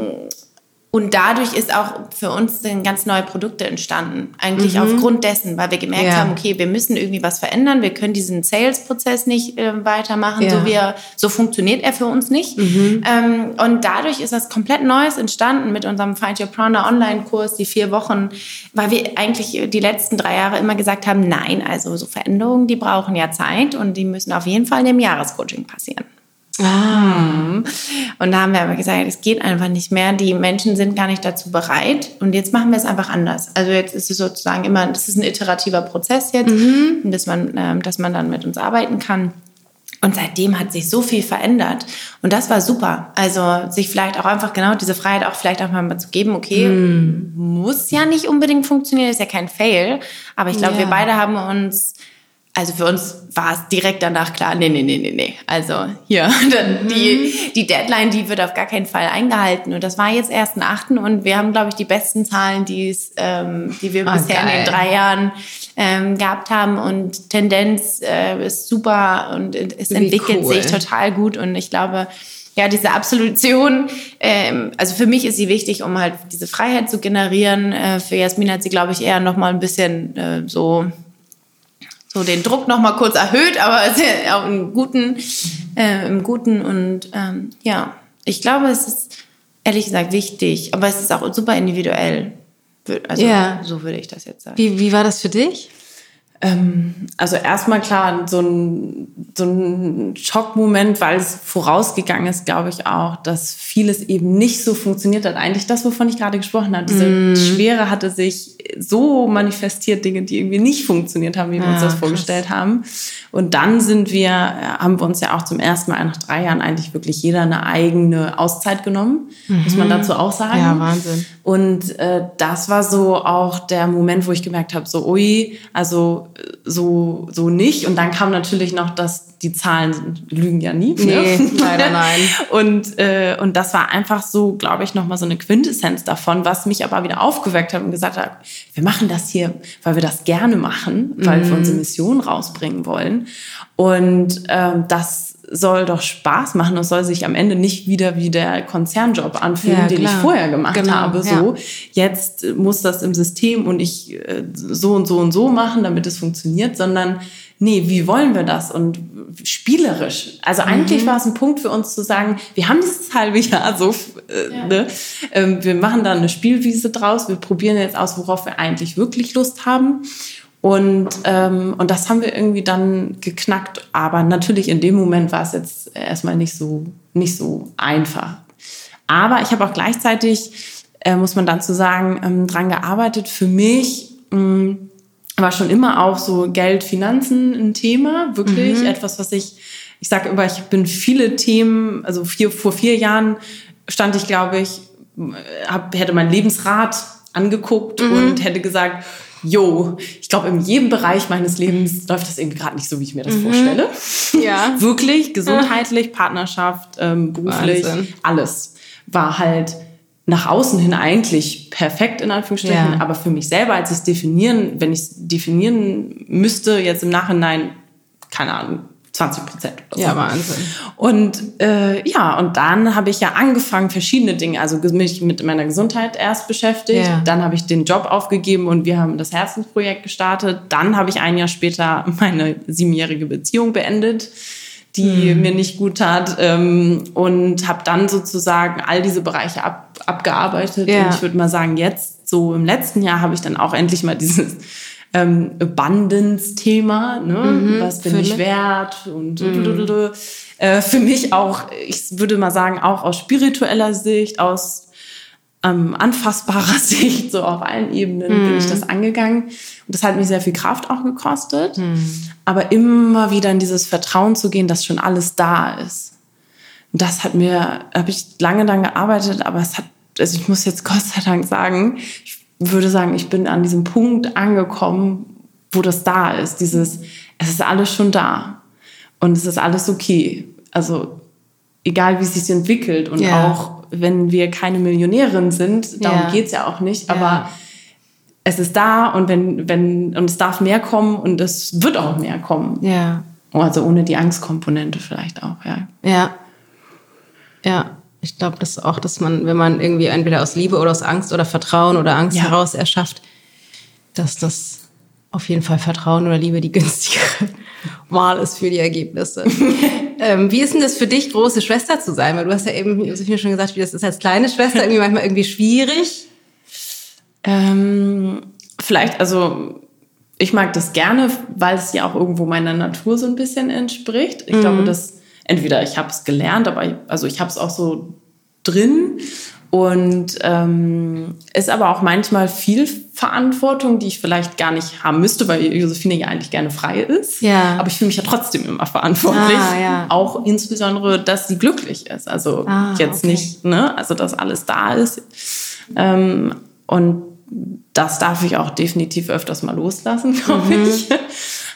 und dadurch ist auch für uns dann ganz neue Produkte entstanden. Eigentlich aufgrund dessen, weil wir gemerkt Ja. haben, okay, wir müssen irgendwie was verändern. Wir können diesen Sales-Prozess nicht äh, weitermachen, Ja. so wie er, so funktioniert er für uns nicht. Ähm, und dadurch ist was komplett Neues entstanden mit unserem Find Your Prana Online-Kurs, die vier Wochen, weil wir eigentlich die letzten drei Jahre immer gesagt haben, nein, also so Veränderungen, die brauchen ja Zeit und die müssen auf jeden Fall in dem Jahrescoaching passieren. Ah, Und da haben wir aber gesagt, es geht einfach nicht mehr. Die Menschen sind gar nicht dazu bereit. Und jetzt machen wir es einfach anders. Also jetzt ist es sozusagen immer, das ist ein iterativer Prozess jetzt, dass, man, ähm, dass man dann mit uns arbeiten kann. Und seitdem hat sich so viel verändert. Und das war super. Also sich vielleicht auch einfach genau diese Freiheit auch vielleicht auch mal zu geben, okay, muss ja nicht unbedingt funktionieren, ist ja kein Fail. Aber ich glaube, Ja. wir beide haben uns also für uns war es direkt danach klar, nee, nee, nee, nee, nee. Also hier, dann die, die Deadline, die wird auf gar keinen Fall eingehalten. Und das war jetzt erst ein Achten und wir haben, glaube ich, die besten Zahlen, die es, ähm, die wir Ah, bisher in geil. den drei Jahren ähm, gehabt haben. Und Tendenz äh, ist super und es Wie entwickelt cool. sich total gut. Und ich glaube, ja, diese Absolution, ähm, also für mich ist sie wichtig, um halt diese Freiheit zu generieren. Äh, für Jasmin hat sie, glaube ich, eher noch mal ein bisschen äh, so so den Druck noch mal kurz erhöht, aber auch im Guten, äh, im Guten und ähm, ja, ich glaube, es ist ehrlich gesagt wichtig, aber es ist auch super individuell. Also Ja. so würde ich das jetzt sagen. wie, wie war das für dich? Ähm, also erstmal klar, so ein, so ein Schockmoment, weil es vorausgegangen ist, glaube ich auch, dass vieles eben nicht so funktioniert hat. Eigentlich das, wovon ich gerade gesprochen habe. Diese Schwere hatte sich so manifestiert, Dinge, die irgendwie nicht funktioniert haben, wie wir uns Ja, das krass. vorgestellt haben. Und dann sind wir, äh, haben wir uns ja auch zum ersten Mal nach drei Jahren eigentlich wirklich jeder eine eigene Auszeit genommen, muss man dazu auch sagen. Ja, Wahnsinn. Und äh, das war so auch der Moment, wo ich gemerkt habe, so ui, also so so nicht. Und dann kam natürlich noch, dass die Zahlen lügen ja nie. Nee, ne? leider nein. Und äh, und das war einfach so, glaube ich, noch mal so eine Quintessenz davon, was mich aber wieder aufgeweckt hat und gesagt hat, wir machen das hier, weil wir das gerne machen, weil wir unsere Mission rausbringen wollen. Und ähm, das soll doch Spaß machen. Es soll sich am Ende nicht wieder wie der Konzernjob anfühlen, Ja, den ich vorher gemacht Genau, habe. ja. So, jetzt muss das im System und ich äh, so und so und so machen, damit es funktioniert, sondern nee, wie wollen wir das? Und spielerisch. Also eigentlich Mhm. war es ein Punkt für uns zu sagen, wir haben dieses halbe Jahr so, äh, ne? ähm, wir machen da eine Spielwiese draus, wir probieren jetzt aus, worauf wir eigentlich wirklich Lust haben. Und, ähm, und das haben wir irgendwie dann geknackt. Aber natürlich in dem Moment war es jetzt erstmal nicht so, nicht so einfach. Aber ich habe auch gleichzeitig, äh, muss man dann zu sagen, ähm, dran gearbeitet. Für mich mh, war schon immer auch so Geld, Finanzen ein Thema. Wirklich etwas, was ich, ich sage immer, ich bin viele Themen, also vier, vor vier Jahren stand ich, glaube ich, hab, hätte mein Lebensrat angeguckt und hätte gesagt, Jo, ich glaube, in jedem Bereich meines Lebens läuft das irgendwie gerade nicht so, wie ich mir das vorstelle. Ja. Wirklich, gesundheitlich, Partnerschaft, ähm, beruflich, Wahnsinn. alles war halt nach außen hin eigentlich perfekt in Anführungsstrichen, Ja. aber für mich selber, als ich es definieren, wenn ich es definieren müsste, jetzt im Nachhinein, keine Ahnung, 20 Prozent. Ja, Wahnsinn. Und äh, ja, und dann habe ich ja angefangen, verschiedene Dinge, also mich mit meiner Gesundheit erst beschäftigt. Ja. Dann habe ich den Job aufgegeben und wir haben das Herzensprojekt gestartet. Dann habe ich ein Jahr später meine siebenjährige Beziehung beendet, die mir nicht gut tat. Ähm, und habe dann sozusagen all diese Bereiche ab, abgearbeitet. Ja. Und ich würde mal sagen, jetzt, so im letzten Jahr, habe ich dann auch endlich mal dieses ähm, Abundance-Thema, ne? was bin ich wert und äh, für mich auch, ich würde mal sagen, auch aus spiritueller Sicht, aus ähm, anfassbarer Sicht, so auf allen Ebenen bin ich das angegangen. Und das hat mich sehr viel Kraft auch gekostet. Aber immer wieder in dieses Vertrauen zu gehen, dass schon alles da ist. Und das hat mir, habe ich lange dann gearbeitet, aber es hat, also ich muss jetzt Gott sei Dank sagen, ich würde sagen, ich bin an diesem Punkt angekommen, wo das da ist. Dieses, es ist alles schon da. Und es ist alles okay. Also, egal wie es sich entwickelt. Und Ja. auch wenn wir keine Millionärin sind, darum Ja. geht's ja auch nicht. Ja. Aber es ist da und wenn, wenn, und es darf mehr kommen und es wird auch mehr kommen. Ja. Also ohne die Angstkomponente vielleicht auch, ja. Ja. Ja. Ich glaube, dass auch, dass man, wenn man irgendwie entweder aus Liebe oder aus Angst oder Vertrauen oder Angst Ja. heraus erschafft, dass das auf jeden Fall Vertrauen oder Liebe die günstigere Wahl ist für die Ergebnisse. ähm, wie ist denn das für dich, große Schwester zu sein? Weil du hast ja eben, habe mir schon gesagt, wie das ist als kleine Schwester irgendwie manchmal irgendwie schwierig. Ähm, vielleicht, also ich mag das gerne, weil es ja auch irgendwo meiner Natur so ein bisschen entspricht. Ich glaube, dass entweder ich habe es gelernt, aber ich, also ich habe es auch so drin und ähm, ist aber auch manchmal viel Verantwortung, die ich vielleicht gar nicht haben müsste, weil Josephine ja eigentlich gerne frei ist. Ja. Aber ich fühle mich ja trotzdem immer verantwortlich. Ah, ja. Auch insbesondere, dass sie glücklich ist. Also Ah, jetzt okay. nicht, ne, also dass alles da ist. Ähm, und das darf ich auch definitiv öfters mal loslassen, glaube Mhm. ich.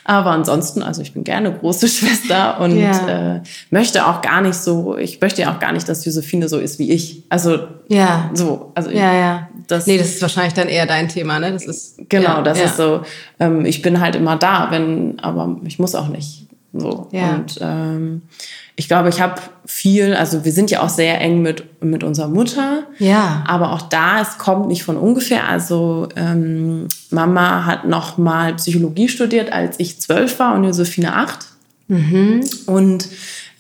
Aber ansonsten, also ich bin gerne große Schwester und Ja. äh, möchte auch gar nicht so, ich möchte ja auch gar nicht, dass Josephine so ist wie ich. Also Ja. so, also Ja, ja. Das- nee, das ist wahrscheinlich dann eher dein Thema, ne? Das ist Genau, ja, das ja. ist so. Ähm, ich bin halt immer da, wenn, aber ich muss auch nicht. So. Ja. Und ähm, ich glaube, ich habe viel, also wir sind ja auch sehr eng mit, mit unserer Mutter. Ja. Aber auch da, es kommt nicht von ungefähr. Also ähm, Mama hat noch mal Psychologie studiert, als ich zwölf war und Josephine acht. Und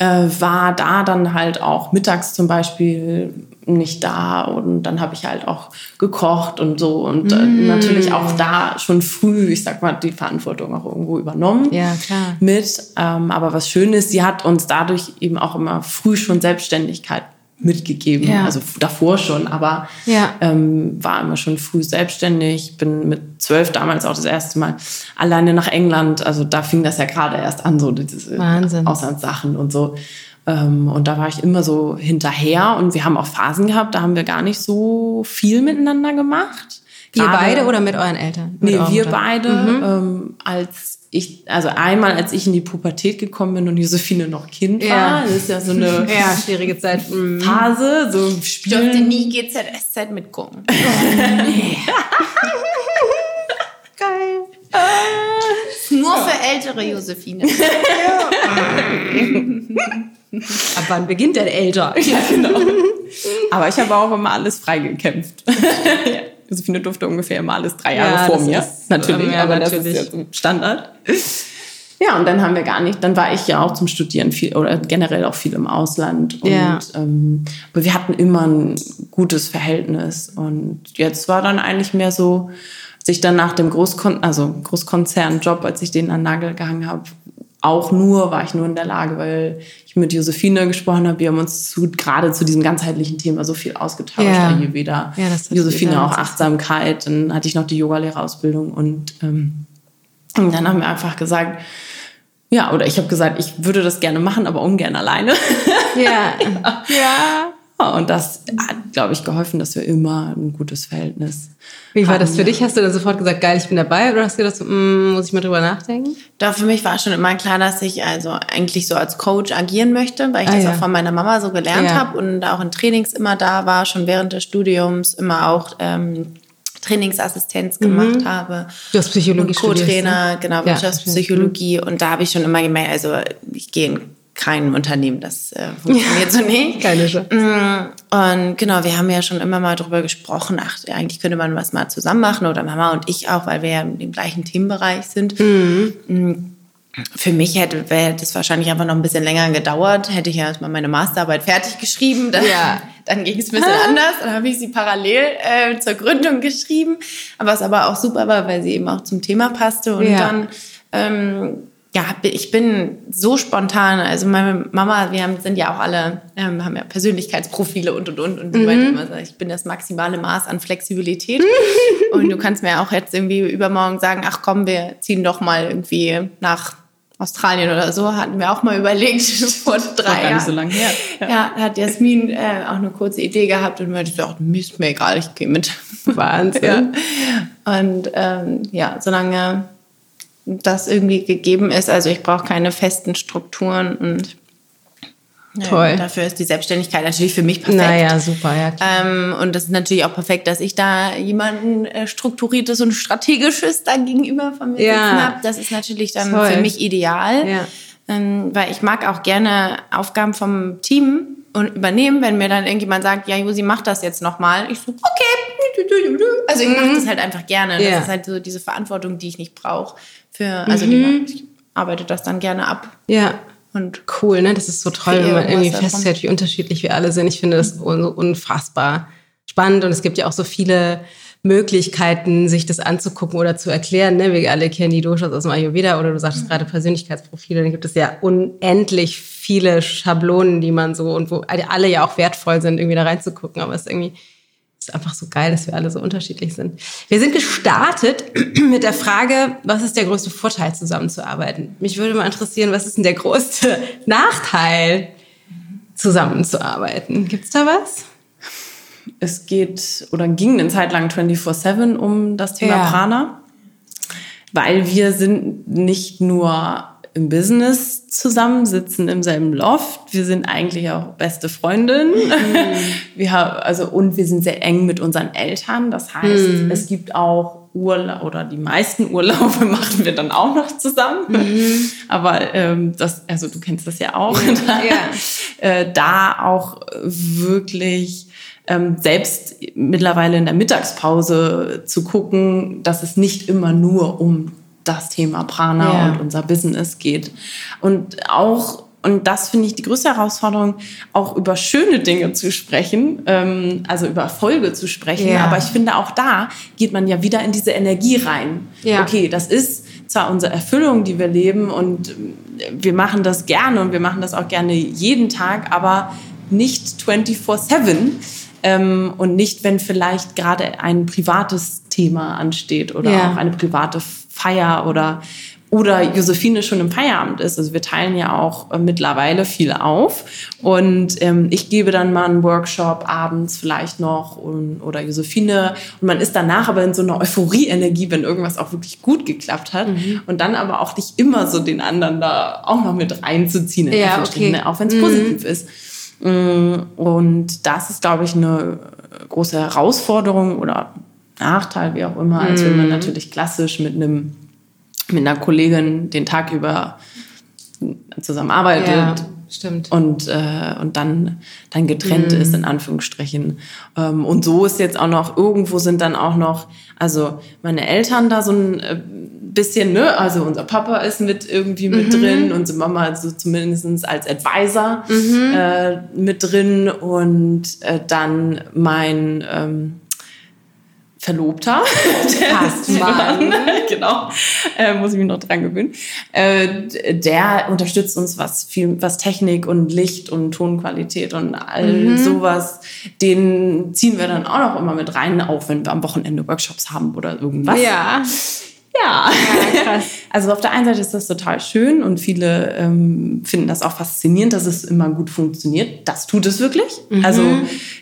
äh, war da dann halt auch mittags zum Beispiel nicht da und dann habe ich halt auch gekocht und so und äh, natürlich auch da schon früh, ich sag mal, die Verantwortung auch irgendwo übernommen Ja, klar. mit. Ähm, aber was schön ist, sie hat uns dadurch eben auch immer früh schon Selbstständigkeit mitgegeben. Ja. Also davor schon, aber Ja. ähm, war immer schon früh selbstständig. Bin mit zwölf damals auch das erste Mal alleine nach England. Also da fing das ja gerade erst an, so diese Wahnsinn. Auslandssachen und so. Ähm, und da war ich immer so hinterher und wir haben auch Phasen gehabt, da haben wir gar nicht so viel miteinander gemacht. Ihr beide oder mit euren Eltern? Mit Nee, wir Mutter? beide, ähm, als ich, also einmal, als ich in die Pubertät gekommen bin und Josephine noch Kind Ja. war, das ist ja so eine Ja, schwierige Zeit. Mhm. Phase, so Ich durfte nie GZSZ mitgucken. Geil. Nur für ältere Josephine. Ab wann beginnt denn älter? Ja, genau. Aber ich habe auch immer alles freigekämpft. ja. Josephine durfte ungefähr immer alles drei Jahre Ja, vor mir. ist- natürlich, ähm, ja, aber natürlich. das ist ja Standard. Ja, und dann haben wir gar nicht, dann war ich ja auch zum Studieren viel oder generell auch viel im Ausland. Und, Ja. ähm, aber wir hatten immer ein gutes Verhältnis. Und jetzt war dann eigentlich mehr so, als ich dann nach dem Großkon also Großkonzernjob, als ich den an den Nagel gehangen habe, auch nur, war ich nur in der Lage, weil ich mit Josephine gesprochen habe. Wir haben uns zu, gerade zu diesem ganzheitlichen Thema so viel ausgetauscht. Ja. Ayurveda, Ja, Josephine auch. Achtsamkeit. Dann hatte ich noch die Yogalehrerausbildung und, ähm, und dann haben wir einfach gesagt, ja, oder ich habe gesagt, ich würde das gerne machen, aber ungern alleine. Ja. ja. Und das hat, glaube ich, geholfen, dass wir immer ein gutes Verhältnis Wie war haben. das für dich? Hast du dann sofort gesagt, geil, ich bin dabei? Oder hast du gedacht, so, mm, muss ich mal drüber nachdenken? Da für mich war schon immer klar, dass ich also eigentlich so als Coach agieren möchte, weil ich Ah, das ja. auch von meiner Mama so gelernt Ja. habe und auch in Trainings immer da war, schon während des Studiums immer auch ähm, Trainingsassistenz gemacht mhm. habe. Du hast Psychologie Co-Trainer, genau, Wirtschaftspsychologie. Ja. Und da habe ich schon immer gemerkt, also ich gehe in kein Unternehmen, das äh, funktioniert so nicht. Keine Chance. Mm, und genau, wir haben ja schon immer mal darüber gesprochen, ach, eigentlich könnte man was mal zusammen machen oder Mama und ich auch, weil wir ja im gleichen Themenbereich sind. Mhm. Mm, für mich hätte das wahrscheinlich einfach noch ein bisschen länger gedauert. Hätte ich ja erstmal meine Masterarbeit fertig geschrieben. Dann, ja. dann ging es ein bisschen anders. Dann habe ich sie parallel äh, zur Gründung geschrieben. Aber es aber auch super war, weil sie eben auch zum Thema passte. Und ja. dann ähm, ja, ich bin so spontan. Also meine Mama, wir haben, sind ja auch alle, ähm, haben ja Persönlichkeitsprofile und und und. Und mhm. meinte immer, ich bin das maximale Maß an Flexibilität. und du kannst mir auch jetzt irgendwie übermorgen sagen, ach komm, wir ziehen doch mal irgendwie nach Australien oder so, hatten wir auch mal überlegt, vor drei Jahren. So lange her. Ja, ja hat Jasmin äh, auch eine kurze Idee gehabt und meinte, ach, Mist, mir egal, ich gehe mit. Wahnsinn. ja. Und ähm, ja, solange das irgendwie gegeben ist. Also ich brauche keine festen Strukturen und Toll. Ja, dafür ist die Selbstständigkeit natürlich für mich perfekt. Naja, super, ja. Ähm, und das ist natürlich auch perfekt, dass ich da jemanden äh, strukturiertes und strategisches da gegenüber von mir ja. sitzen habe. Das ist natürlich dann Toll. für mich ideal. Ja. Ähm, weil ich mag auch gerne Aufgaben vom Team und übernehmen, wenn mir dann irgendjemand sagt, ja, Josi, mach das jetzt nochmal. Ich so, okay. Also ich mache mhm. das halt einfach gerne. Das ist halt so diese Verantwortung, die ich nicht brauche für, also mhm. die, ich arbeite das dann gerne ab. Ja. Und cool, ne? Das ist so toll, wenn man irgendwie feststellt, wie unterschiedlich wir alle sind. Ich finde das unfassbar spannend und es gibt ja auch so viele Möglichkeiten, sich das anzugucken oder zu erklären. Ne? Wir alle kennen die Doshas aus dem Ayurveda oder du sagst mhm. gerade Persönlichkeitsprofile. Dann gibt es ja unendlich viele Schablonen, die man so und wo alle ja auch wertvoll sind, irgendwie da reinzugucken. Aber es ist irgendwie ist einfach so geil, dass wir alle so unterschiedlich sind. Wir sind gestartet mit der Frage, was ist der größte Vorteil, zusammenzuarbeiten? Mich würde mal interessieren, was ist denn der größte Nachteil, zusammenzuarbeiten? Gibt es da was? Es geht oder ging eine Zeit lang 24-7 um das Thema ja. Prana, weil wir sind nicht nur im Business zusammen, sitzen im selben Loft. Wir sind eigentlich auch beste Freundinnen. Mhm. Wir haben, also, und wir sind sehr eng mit unseren Eltern. Das heißt, mhm. es gibt auch Urlaub oder die meisten Urlaube machen wir dann auch noch zusammen. Mhm. Aber ähm, das, also du kennst das ja auch. Ja. da, äh, da auch wirklich ähm, selbst mittlerweile in der Mittagspause zu gucken, dass es nicht immer nur um das Thema Prana ja. und unser Business geht. Und auch, und das finde ich die größte Herausforderung, auch über schöne Dinge zu sprechen, ähm, also über Erfolge zu sprechen. Ja. Aber ich finde, auch da geht man ja wieder in diese Energie rein. Ja. Okay, das ist zwar unsere Erfüllung, die wir leben und wir machen das gerne und wir machen das auch gerne jeden Tag, aber nicht 24-7 ähm, und nicht, wenn vielleicht gerade ein privates Thema ansteht oder ja. auch eine private Feier oder oder Josephine schon im Feierabend ist. Also wir teilen ja auch äh, mittlerweile viel auf. Und ähm, ich gebe dann mal einen Workshop abends vielleicht noch und, oder Josephine. Und man ist danach aber in so einer Euphorie-Energie, wenn irgendwas auch wirklich gut geklappt hat. Mhm. Und dann aber auch nicht immer so den anderen da auch noch mit reinzuziehen, ja, okay. ne? auch wenn es mhm. positiv ist. Mm, und das ist, glaube ich, eine große Herausforderung oder Nachteil, wie auch immer, als wenn man mhm. natürlich klassisch mit einem mit einer Kollegin den Tag über zusammenarbeitet. Ja, stimmt. Und, äh, und dann, dann getrennt mhm. ist, in Anführungsstrichen. Ähm, und so ist jetzt auch noch, irgendwo sind dann auch noch, also meine Eltern da so ein äh, bisschen, ne, also unser Papa ist mit irgendwie mit mhm. drin, unsere Mama also zumindest als Advisor mhm. äh, mit drin und äh, dann mein ähm, Verlobter. Passt Mann. genau. Äh, muss ich mich noch dran gewöhnen. Äh, der unterstützt uns, was viel, was Technik und Licht und Tonqualität und all mhm. sowas. Den ziehen wir dann auch noch immer mit rein, auch wenn wir am Wochenende Workshops haben oder irgendwas. Ja. Ja. ja krass. Also auf der einen Seite ist das total schön und viele ähm, finden das auch faszinierend, dass es immer gut funktioniert. Das tut es wirklich. Mhm. Also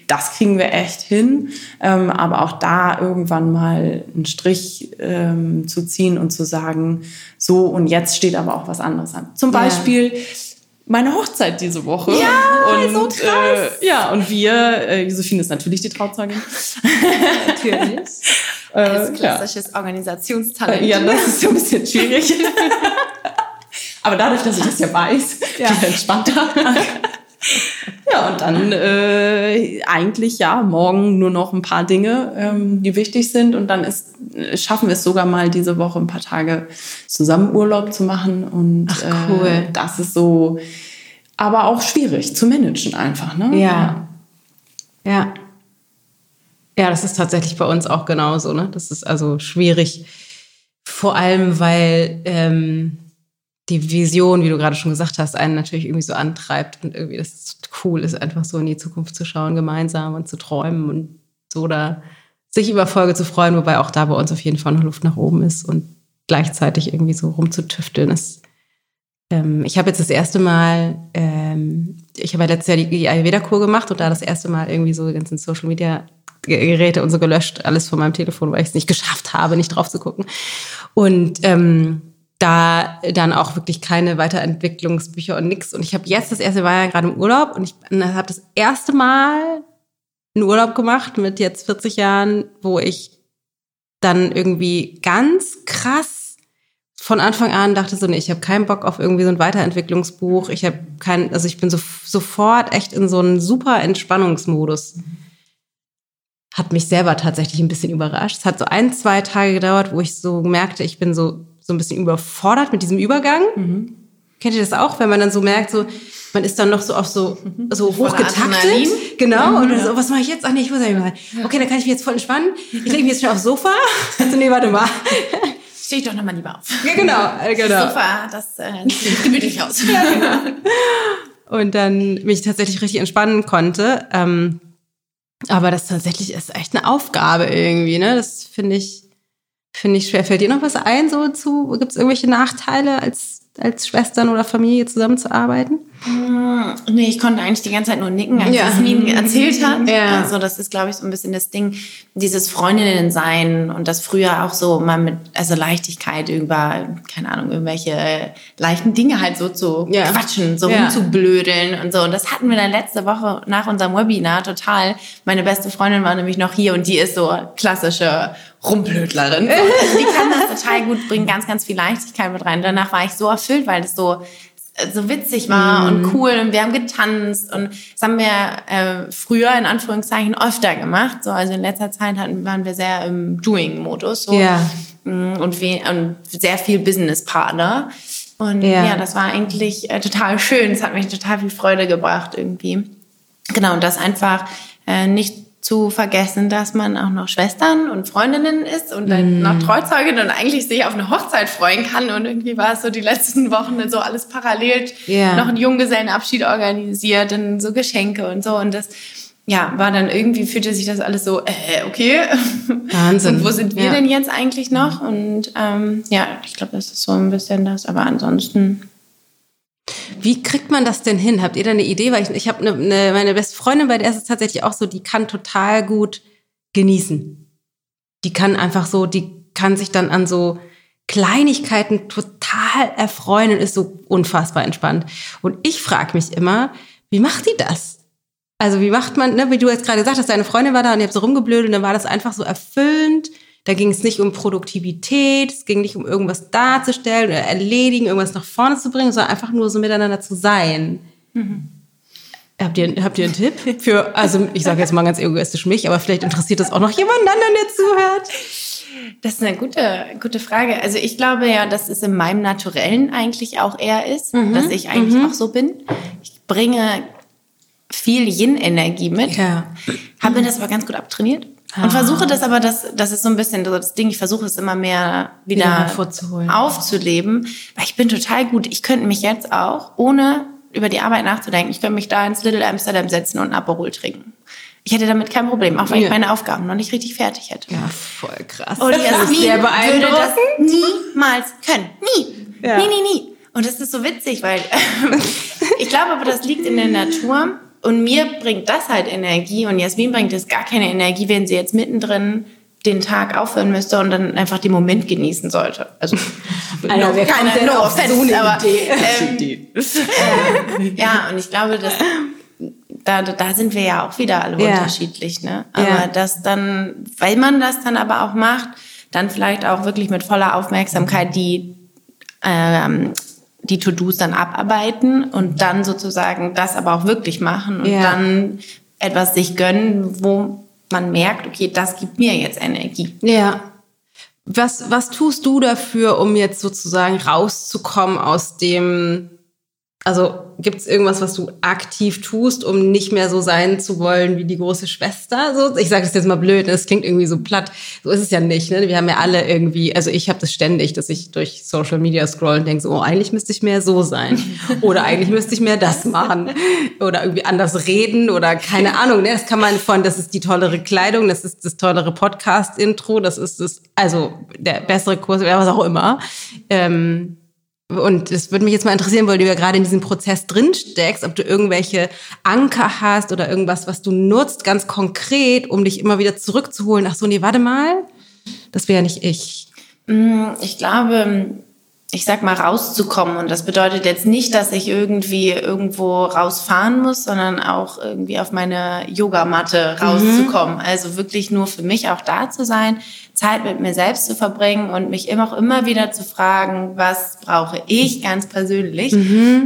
das kriegen wir echt hin. Ähm, aber auch da irgendwann mal einen Strich ähm, zu ziehen und zu sagen, so und jetzt steht aber auch was anderes an. Zum Beispiel ja. meine Hochzeit diese Woche. Ja, und, so krass. Äh, ja, und wir, äh, Josephine ist natürlich die Trauzeugin. natürlich. Als klassisches ja. Organisationstalent. Ja, das ist so ein bisschen schwierig. Aber dadurch, dass ich das ja weiß, ja. bin entspannter. Okay. Ja, und dann äh, eigentlich ja morgen nur noch ein paar Dinge, ähm, die wichtig sind. Und dann ist, schaffen wir es sogar mal diese Woche ein paar Tage zusammen Urlaub zu machen. Und Ach, cool. Äh, das ist so, aber auch schwierig zu managen einfach. Ne? Ja. Ja. Ja, das ist tatsächlich bei uns auch genauso. Ne? Das ist also schwierig. Vor allem, weil ähm, die Vision, wie du gerade schon gesagt hast, einen natürlich irgendwie so antreibt und irgendwie das cool ist, einfach so in die Zukunft zu schauen, gemeinsam und zu träumen und so da sich über Folge zu freuen, wobei auch da bei uns auf jeden Fall noch Luft nach oben ist und gleichzeitig irgendwie so rumzutüfteln ist. Ähm, ich habe jetzt das erste Mal, ähm, ich habe ja letztes Jahr die Ayurveda-Kur gemacht und da das erste Mal irgendwie so die ganzen Social Media Geräte und so gelöscht, alles von meinem Telefon, weil ich es nicht geschafft habe, nicht drauf zu gucken. Und ähm, da dann auch wirklich keine Weiterentwicklungsbücher und nix. Und ich habe jetzt das erste Mal ja gerade im Urlaub und ich habe das erste Mal einen Urlaub gemacht mit jetzt 40 Jahren, wo ich dann irgendwie ganz krass von Anfang an dachte so, nee, ich habe keinen Bock auf irgendwie so ein Weiterentwicklungsbuch. Ich habe kein, also ich bin so, sofort echt in so einen super Entspannungsmodus. Hat mich selber tatsächlich ein bisschen überrascht. Es hat so ein, zwei Tage gedauert, wo ich so merkte, ich bin so so ein bisschen überfordert mit diesem Übergang. Mhm. Kennt ihr das auch, wenn man dann so merkt, so man ist dann noch so auf so mhm. so hochgetaktet, genau. Mhm, und dann so, was mache ich jetzt? Ach nee, ich muss ja mal. Okay, dann kann ich mich jetzt voll entspannen. Ich lege mich jetzt schon aufs Sofa. Also nee, warte mal. Stehe ich doch nochmal lieber auf. Ja, genau, genau. Das Sofa, das äh, sieht gemütlich aus. ja, genau. Und dann mich tatsächlich richtig entspannen konnte. Ähm, aber das tatsächlich ist echt eine Aufgabe irgendwie, ne? Das finde ich finde ich schwer. Fällt dir noch was ein so zu? Gibt es irgendwelche Nachteile als als Schwestern oder Familie zusammenzuarbeiten? Hm, nee, ich konnte eigentlich die ganze Zeit nur nicken, als ja. es Nien erzählt hat. Ja. Also das ist, glaube ich, so ein bisschen das Ding, dieses Freundinnen sein und das früher auch so mal mit, also Leichtigkeit über, keine Ahnung, irgendwelche leichten Dinge halt so zu ja. quatschen, so ja. rumzublödeln und so. Und das hatten wir dann letzte Woche nach unserem Webinar total. Meine beste Freundin war nämlich noch hier und die ist so klassische Rumblödlerin. Also die kann das total gut, bringen ganz, ganz viel Leichtigkeit mit rein. Danach war ich so erfüllt, weil es so so witzig war mm. und cool und wir haben getanzt und das haben wir äh, früher in Anführungszeichen öfter gemacht. So, also in letzter Zeit hatten, waren wir sehr im Doing-Modus so, yeah. Mm, und, we und sehr viel Business-Partner. Und yeah. ja, das war eigentlich äh, total schön. Es hat mich total viel Freude gebracht irgendwie. Genau, und das einfach äh, nicht zu vergessen, dass man auch noch Schwestern und Freundinnen ist und dann mm. noch Trauzeugin und eigentlich sich auf eine Hochzeit freuen kann. Und irgendwie war es so die letzten Wochen so alles parallel, yeah. noch einen Junggesellenabschied organisiert und so Geschenke und so. Und das, ja, war dann irgendwie, fühlte sich das alles so, äh, okay. Wahnsinn. Und wo sind wir ja. denn jetzt eigentlich noch? Und ähm, ja, ich glaube, das ist so ein bisschen das. Aber ansonsten wie kriegt man das denn hin? Habt ihr da eine Idee? Weil ich, ich habe eine, eine, meine beste Freundin, bei der ist es tatsächlich auch so, die kann total gut genießen. Die kann einfach so, die kann sich dann an so Kleinigkeiten total erfreuen und ist so unfassbar entspannt. Und ich frage mich immer, wie macht die das? Also wie macht man, ne, wie du jetzt gerade gesagt hast, deine Freundin war da und ihr habt so rumgeblödet und dann war das einfach so erfüllend da ging es nicht um Produktivität, es ging nicht um irgendwas darzustellen oder erledigen, irgendwas nach vorne zu bringen, sondern einfach nur so miteinander zu sein. Mhm. Habt ihr, habt ihr einen Tipp für, also ich sage jetzt mal ganz egoistisch mich, aber vielleicht interessiert das auch noch jemand anderen, der zuhört? Das ist eine gute, gute Frage. Also ich glaube ja, dass es in meinem Naturellen eigentlich auch eher ist, mhm. dass ich eigentlich mhm. auch so bin. Ich bringe viel Yin-Energie mit, ja. habe mir das aber ganz gut abtrainiert. Ah. Und versuche das aber, das, das ist so ein bisschen das Ding, ich versuche es immer mehr wieder, wieder aufzuleben, weil ich bin total gut. Ich könnte mich jetzt auch, ohne über die Arbeit nachzudenken, ich könnte mich da ins Little Amsterdam setzen und ein Aperol trinken. Ich hätte damit kein Problem, auch wenn ja. ich meine Aufgaben noch nicht richtig fertig hätte. Ja, voll krass. Und Jasmin würde das niemals können. Nie. Ja. Nie, nie, nie. Und das ist so witzig, weil ich glaube aber, das liegt in der Natur und mir bringt das halt Energie und Jasmin bringt es gar keine Energie, wenn sie jetzt mittendrin den Tag aufhören müsste und dann einfach den Moment genießen sollte. Also, also no, wer keine kommt no offense, so aber ähm, äh, ja, und ich glaube, dass da, da sind wir ja auch wieder alle Ja. unterschiedlich, ne? Aber Ja. das dann, weil man das dann aber auch macht, dann vielleicht auch wirklich mit voller Aufmerksamkeit die, ähm, die To-Dos dann abarbeiten und dann sozusagen das aber auch wirklich machen und Ja. dann etwas sich gönnen, wo man merkt, okay, das gibt mir jetzt Energie. Ja. Was, was tust du dafür, um jetzt sozusagen rauszukommen aus dem, also gibt es irgendwas, was du aktiv tust, um nicht mehr so sein zu wollen wie die große Schwester? So, ich sage das jetzt mal blöd, ne? das klingt irgendwie so platt. So ist es ja nicht. Ne? Wir haben ja alle irgendwie, also ich habe das ständig, dass ich durch Social Media scroll und denke so, oh, eigentlich müsste ich mehr so sein. Oder eigentlich müsste ich mehr das machen. Oder irgendwie anders reden oder keine Ahnung. Ne? Das kann man von, das ist die tollere Kleidung, das ist das tollere Podcast-Intro, das ist das, also der bessere Kurs, was auch immer. Ähm, und es würde mich jetzt mal interessieren, weil du ja gerade in diesem Prozess drin steckst, ob du irgendwelche Anker hast oder irgendwas, was du nutzt, ganz konkret, um dich immer wieder zurückzuholen. Ach so, nee, warte mal. Das wäre ja nicht ich. Mm, Ich glaube, ich sag mal, rauszukommen. Und das bedeutet jetzt nicht, dass ich irgendwie irgendwo rausfahren muss, sondern auch irgendwie auf meine Yogamatte rauszukommen. Also wirklich nur für mich auch da zu sein, Zeit mit mir selbst zu verbringen und mich immer auch immer wieder zu fragen, was brauche ich ganz persönlich.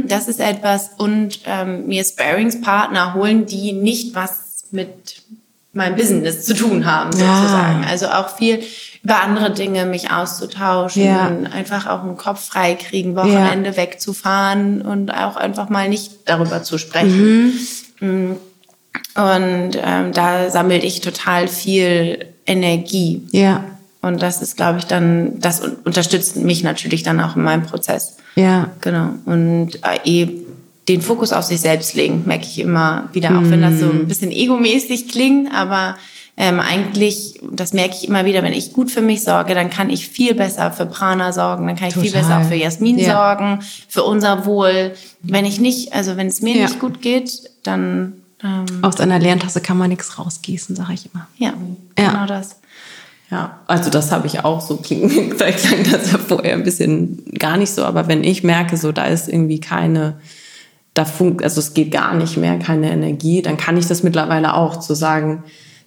Das ist etwas und ähm, mir Sparingspartner holen, die nicht was mit meinem Business zu tun haben, sozusagen. Also auch viel über andere Dinge mich auszutauschen, Ja. einfach auch einen Kopf frei kriegen, Wochenende wegzufahren und auch einfach mal nicht darüber zu sprechen. Mm. Und ähm, da sammle ich total viel Energie. Ja, Und das ist, glaube ich, dann, das un- unterstützt mich natürlich dann auch in meinem Prozess. ja. Genau. Und äh, eh den Fokus auf sich selbst legen, merke ich immer wieder, auch wenn das so ein bisschen egomäßig klingt, aber ähm, eigentlich, das merke ich immer wieder, wenn ich gut für mich sorge, dann kann ich viel besser für Prana sorgen, dann kann ich viel Total. besser auch für Jasmin Ja. sorgen, für unser Wohl. Wenn ich nicht, also wenn es mir Ja. nicht gut geht, dann ähm, Aus einer Leertasse kann man nichts rausgießen, sage ich immer. ja, Ja. genau das. Ja, also das habe ich auch so. Klingt, vielleicht klang das ja vorher ein bisschen gar nicht so, aber wenn ich merke, so da ist irgendwie keine, da funkt, also es geht gar nicht mehr, keine Energie, dann kann ich das mittlerweile auch zu sagen,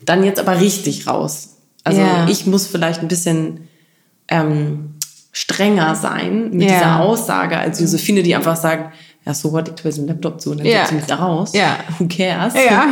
dann jetzt aber richtig raus. Also Ja. ich muss vielleicht ein bisschen ähm, strenger sein mit Ja. dieser Aussage als Josephine, die einfach sagt, ja, so what, ich tue jetzt den Laptop zu und dann Ja. setze ich mich da raus. Ja. Who cares? Ja.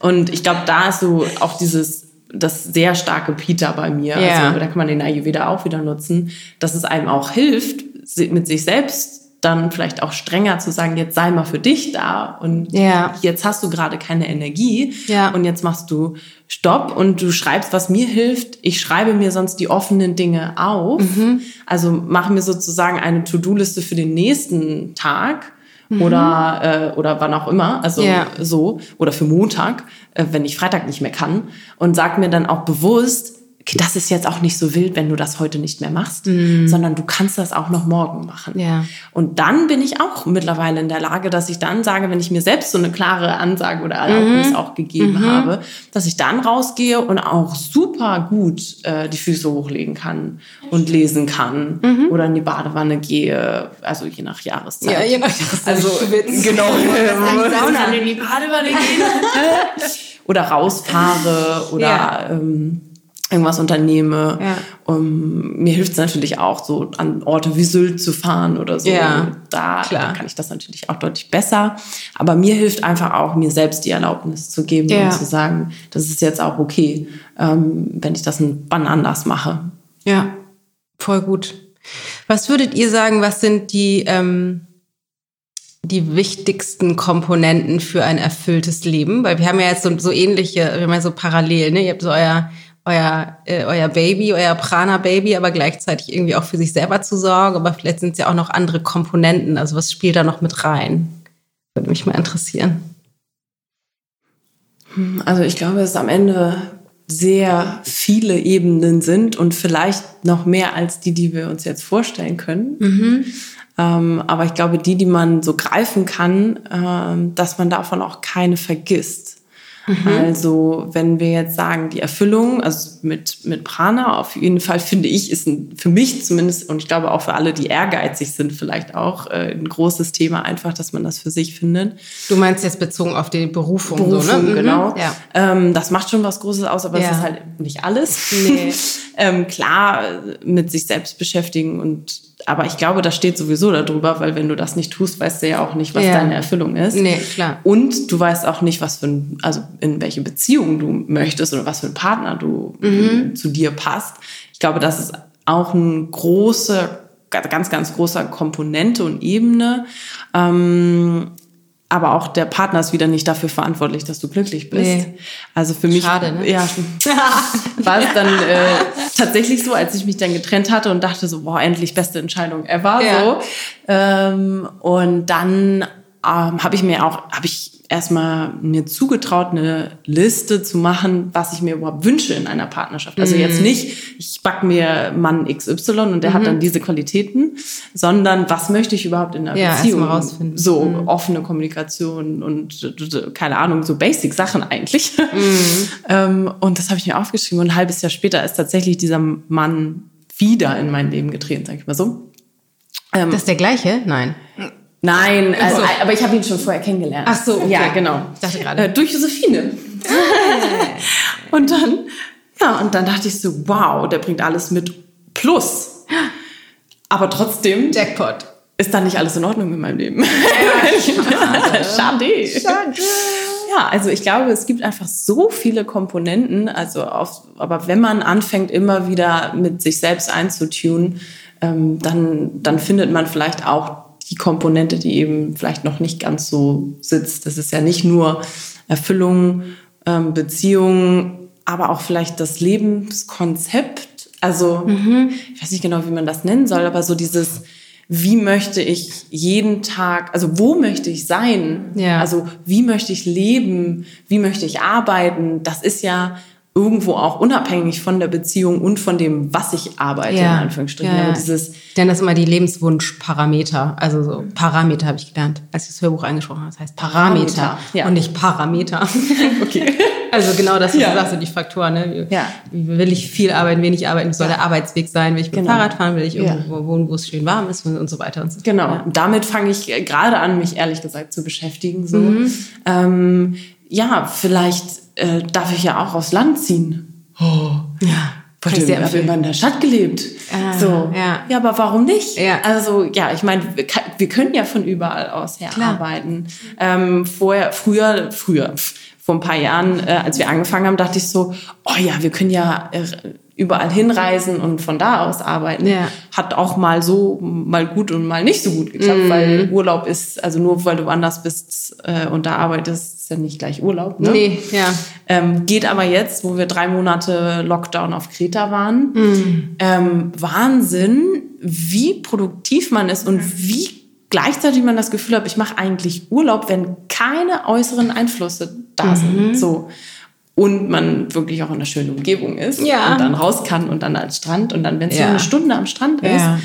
Und ich glaube, da ist so auch dieses, das sehr starke Peter bei mir. Ja. Also da kann man den Ayurveda auch wieder nutzen, dass es einem auch hilft, mit sich selbst dann vielleicht auch strenger zu sagen, jetzt sei mal für dich da und Ja. jetzt hast du gerade keine Energie Ja. und jetzt machst du Stopp und du schreibst, was mir hilft. Ich schreibe mir sonst die offenen Dinge auf. Mhm. Also mache mir sozusagen eine To-Do-Liste für den nächsten Tag oder, äh, oder wann auch immer, also Mhm. Ja. so, oder für Montag, äh, wenn ich Freitag nicht mehr kann und sag mir dann auch bewusst, das ist jetzt auch nicht so wild, wenn du das heute nicht mehr machst, sondern du kannst das auch noch morgen machen. Mhm. Ja. Und dann bin ich auch mittlerweile in der Lage, dass ich dann sage, wenn ich mir selbst so eine klare Ansage oder Erlaubnis Mhm. auch gegeben habe, dass ich dann rausgehe und auch super gut äh, die Füße hochlegen kann und lesen kann Mhm. oder in die Badewanne gehe, also je nach Jahreszeit. Ja, je nach Jahreszeit. Also genau. Sauna in die Badewanne gehen. oder rausfahre oder Ja. ähm, irgendwas unternehme. Ja. Um, mir hilft es natürlich auch, so an Orte wie Sylt zu fahren oder so. Ja, da, da kann ich das natürlich auch deutlich besser. Aber mir hilft einfach auch, mir selbst die Erlaubnis zu geben Ja. und zu sagen, das ist jetzt auch okay, ähm, wenn ich das ein- wann anders mache. Ja, voll gut. Was würdet ihr sagen, was sind die, ähm, die wichtigsten Komponenten für ein erfülltes Leben? Weil wir haben ja jetzt so, so ähnliche, wir haben ja so parallel, ne? Ihr habt so euer, euer, äh, euer Baby, euer Prana-Baby, aber gleichzeitig irgendwie auch für sich selber zu sorgen. Aber vielleicht sind es ja auch noch andere Komponenten. Also was spielt da noch mit rein? Würde mich mal interessieren. Also ich glaube, dass es am Ende sehr viele Ebenen sind und vielleicht noch mehr als die, die wir uns jetzt vorstellen können. Ähm, aber ich glaube, die, die man so greifen kann, ähm, dass man davon auch keine vergisst. Mhm. Also wenn wir jetzt sagen, die Erfüllung, also mit, mit Prana auf jeden Fall, finde ich, ist ein, für mich zumindest und ich glaube auch für alle, die ehrgeizig sind, vielleicht auch äh, ein großes Thema einfach, dass man das für sich findet. Du meinst jetzt bezogen auf die Berufung, Berufung so, ne? genau. Mhm. Ja. Ähm, das macht schon was Großes aus, aber Ja. es ist halt nicht alles. Nee. ähm, klar, mit sich selbst beschäftigen und aber ich glaube, das steht sowieso darüber, weil wenn du das nicht tust, weißt du ja auch nicht, was Ja. deine Erfüllung ist. Nee, klar. Und du weißt auch nicht, was für ein, also in welche Beziehung du möchtest oder was für ein Partner du Mhm. zu dir passt. Ich glaube, das ist auch ein großer, ganz, ganz großer Komponente und Ebene. Ähm, aber auch der Partner ist wieder nicht dafür verantwortlich, dass du glücklich bist. Nee. Also für mich Schade, ne? ja, war es dann äh, tatsächlich so, als ich mich dann getrennt hatte und dachte so, boah, endlich beste Entscheidung ever. Ja. So. Ähm, und dann ähm, habe ich mir auch, habe ich erstmal mir zugetraut, eine Liste zu machen, was ich mir überhaupt wünsche in einer Partnerschaft. Also Mhm. jetzt nicht, ich back mir Mann XY und der hat dann diese Qualitäten, sondern was möchte ich überhaupt in einer Mhm. Ja, Beziehung? rausfinden. Mhm. So offene Kommunikation und keine Ahnung, so Basic Sachen eigentlich. Mhm. ähm, und das habe ich mir aufgeschrieben und ein halbes Jahr später ist tatsächlich dieser Mann wieder in mein Leben getreten, sag ich mal so. Ähm, Das ist der gleiche? Nein. Nein, also, so. aber ich habe ihn schon vorher kennengelernt. Ach so, okay. Ja, genau. Ich dachte gerade. Äh, durch Josephine. und dann, ja, und dann dachte ich so, wow, der bringt alles mit Plus. Aber trotzdem Jackpot. ist da nicht alles in Ordnung in meinem Leben. schade. schade. Ja, also ich glaube, es gibt einfach so viele Komponenten. Also auf, aber wenn man anfängt, immer wieder mit sich selbst einzutunen, ähm, dann, dann findet man vielleicht auch die Komponente, die eben vielleicht noch nicht ganz so sitzt. Das ist ja nicht nur Erfüllung, ähm, Beziehung, aber auch vielleicht das Lebenskonzept. Also ich weiß nicht genau, wie man das nennen soll, aber so dieses, wie möchte ich jeden Tag, also wo möchte ich sein? Ja. Also wie möchte ich leben? Wie möchte ich arbeiten? Das ist ja irgendwo auch unabhängig von der Beziehung und von dem, was ich arbeite, in Anführungsstrichen. Ja, ja. Dieses, Denn das ist immer die Lebenswunschparameter. Also so Parameter habe ich gelernt, als ich das Hörbuch eingesprochen habe. Das heißt Parameter, Parameter, ja. und nicht Parameter. okay. Also genau das, was Ja. du sagst, so die Faktoren. Ne? Wie, Ja. will ich viel arbeiten, wenig arbeiten? Wie soll der Arbeitsweg sein? Will ich mit dem Genau. Fahrrad fahren? Will ich Ja. irgendwo wohnen, wo es schön warm ist und so weiter und so. Genau. Ja. Damit fange ich äh, gerade an, mich ehrlich gesagt zu beschäftigen. So. Mhm. Ähm, ja, vielleicht äh, darf ich ja auch aufs Land ziehen. Oh. Ja. Ich habe immer in der Stadt gelebt. Ah, so. ja. ja, aber warum nicht? Ja. Also, ja, ich meine, wir, wir können ja von überall aus her Klar. arbeiten. Ähm, vorher, früher, früher, vor ein paar Jahren, äh, als wir angefangen haben, dachte ich so, oh ja, wir können ja äh, überall hinreisen und von da aus arbeiten. Ja. Hat auch mal so, mal gut und mal nicht so gut geklappt, Mhm. weil Urlaub ist, also nur weil du woanders bist äh, und da arbeitest, ist ja nicht gleich Urlaub. Ne? Nee, ja. Ähm, geht aber jetzt, wo wir drei Monate Lockdown auf Kreta waren, ähm, Wahnsinn, wie produktiv man ist und wie gleichzeitig man das Gefühl hat, ich mache eigentlich Urlaub, wenn keine äußeren Einflüsse da sind. So. Und man wirklich auch in einer schönen Umgebung ist Ja. und dann raus kann und dann als Strand und dann, wenn es Ja. nur eine Stunde am Strand ist, Ja.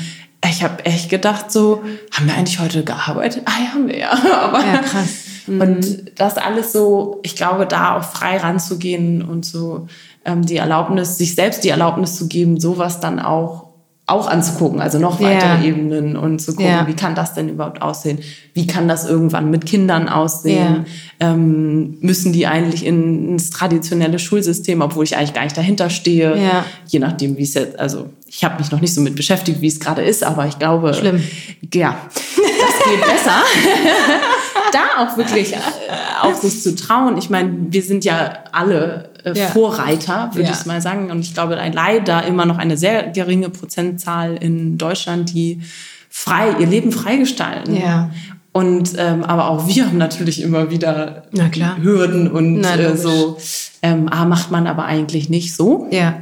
ich habe echt gedacht so, haben wir eigentlich heute gearbeitet? Ah ja, haben wir ja. Aber Ja, krass. und das alles so, ich glaube, da auch frei ranzugehen und so ähm, die Erlaubnis, sich selbst die Erlaubnis zu geben, sowas dann auch auch anzugucken, also noch Ja. weitere Ebenen und zu gucken, Ja. wie kann das denn überhaupt aussehen? Wie kann das irgendwann mit Kindern aussehen? Ähm, müssen die eigentlich in, ins traditionelle Schulsystem, obwohl ich eigentlich gar nicht dahinter stehe? Ja. Je nachdem, wie es jetzt, also ich habe mich noch nicht so mit beschäftigt, wie es gerade ist, aber ich glaube, Schlimm. ja, das geht besser. da auch wirklich äh, auf sich zu trauen. Ich meine, wir sind ja alle äh, Ja. Vorreiter, würde Ja. ich mal sagen. Und ich glaube, leider immer noch eine sehr geringe Prozentzahl in Deutschland, die frei, ihr Leben freigestalten. Ja. Und ähm, aber auch wir haben natürlich immer wieder. Hürden und Na, äh, so. Ähm, ah, macht man aber eigentlich nicht so Ja.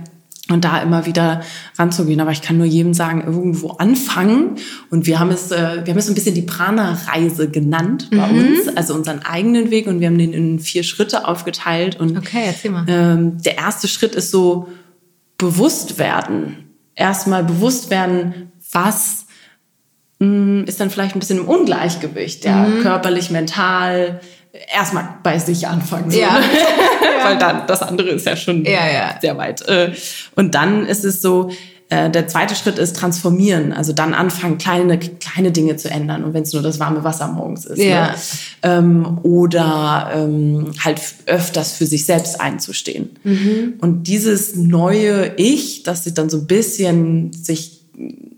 Und da immer wieder ranzugehen. Aber ich kann nur jedem sagen, irgendwo anfangen. Und wir haben es, äh, wir haben es so ein bisschen die Prana-Reise genannt bei Mhm. uns, also unseren eigenen Weg. Und wir haben den in vier Schritte aufgeteilt. Und Okay, erzähl mal. ähm, der erste Schritt ist so bewusst werden. Erstmal bewusst werden, was mh, ist dann vielleicht ein bisschen im Ungleichgewicht, ja, Mhm. körperlich, mental, erstmal bei sich anfangen. So, ja. Ne? Weil dann, das andere ist ja schon ja, ja. sehr weit. Äh, und dann ist es so, äh, der zweite Schritt ist transformieren, also dann anfangen, kleine, kleine Dinge zu ändern. Und wenn es nur das warme Wasser morgens ist. Ja. Ne? Ähm, oder ähm, halt öfters für sich selbst einzustehen. Mhm. Und dieses neue Ich, das sich dann so ein bisschen sich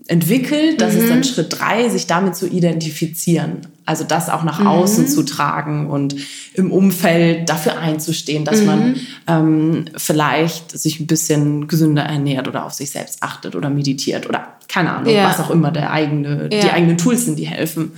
entwickelt, das mhm. ist dann mhm. Schritt drei, sich damit zu identifizieren. Also das auch nach mhm. außen zu tragen und im Umfeld dafür einzustehen, dass mhm. man ähm, vielleicht sich ein bisschen gesünder ernährt oder auf sich selbst achtet oder meditiert oder keine Ahnung, ja. was auch immer der eigene, ja. die eigenen Tools sind, die helfen.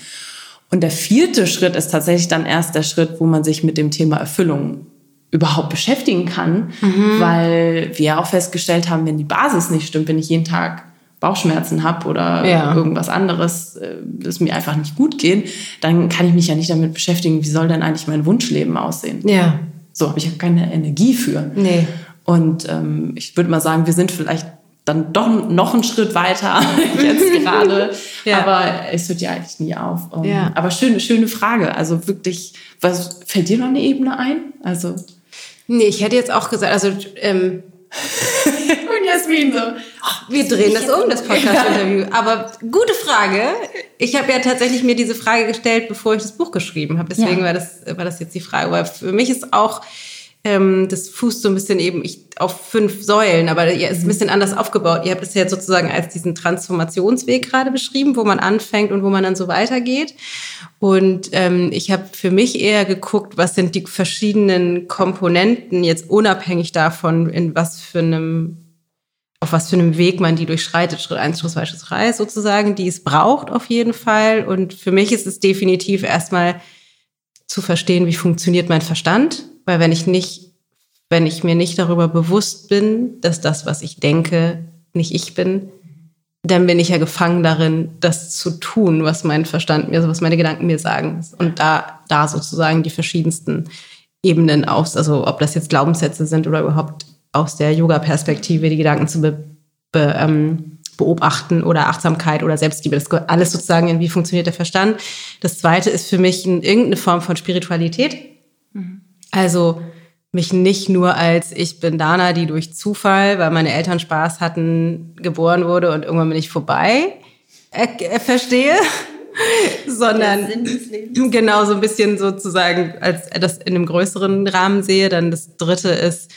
Und der vierte Schritt ist tatsächlich dann erst der Schritt, wo man sich mit dem Thema Erfüllung überhaupt beschäftigen kann, mhm. weil wir auch festgestellt haben, wenn die Basis nicht stimmt, wenn ich jeden Tag Bauchschmerzen habe oder ja. irgendwas anderes, äh, es mir einfach nicht gut geht, dann kann ich mich ja nicht damit beschäftigen, wie soll denn eigentlich mein Wunschleben aussehen. Ja. So habe ich ja keine Energie für. Nee. Und ähm, ich würde mal sagen, wir sind vielleicht dann doch noch einen Schritt weiter jetzt gerade. ja. Aber es hört ja eigentlich nie auf. Um, ähm, ja. Aber schöne, schöne Frage. Also wirklich, was fällt dir noch eine Ebene ein? Also. Nee, ich hätte jetzt auch gesagt, also ähm, Jasmin so, oh, wir drehen das um, das Podcast-Interview. Aber gute Frage. Ich habe ja tatsächlich mir diese Frage gestellt, bevor ich das Buch geschrieben habe. Deswegen ja. war, das, war das jetzt die Frage. Weil für mich ist auch, ähm, das fußt so ein bisschen eben ich, auf fünf Säulen, aber ihr ist ein bisschen anders aufgebaut. Ihr habt es ja jetzt sozusagen als diesen Transformationsweg gerade beschrieben, wo man anfängt und wo man dann so weitergeht. Und ähm, ich habe für mich eher geguckt, was sind die verschiedenen Komponenten jetzt unabhängig davon, in was für einem auf was für einem Weg man die durchschreitet, Schritt eins, Schritt zwei, Schritt drei sozusagen, die es braucht auf jeden Fall. Und für mich ist es definitiv erstmal zu verstehen, wie funktioniert mein Verstand, weil wenn ich nicht, wenn ich mir nicht darüber bewusst bin, dass das, was ich denke, nicht ich bin, dann bin ich ja gefangen darin, das zu tun, was mein Verstand mir, was meine Gedanken mir sagen. Und da, da sozusagen die verschiedensten Ebenen aus, also ob das jetzt Glaubenssätze sind oder überhaupt aus der Yoga-Perspektive die Gedanken zu be, be, ähm, beobachten oder Achtsamkeit oder Selbstliebe. Das alles sozusagen wie funktioniert der Verstand. Das zweite ist für mich in irgendeine Form von Spiritualität. Mhm. Also mich nicht nur als ich bin Dana, die durch Zufall, weil meine Eltern Spaß hatten, geboren wurde und irgendwann bin ich vorbei, äh, äh, verstehe, sondern genau so ein bisschen sozusagen als das in einem größeren Rahmen sehe. Dann das dritte ist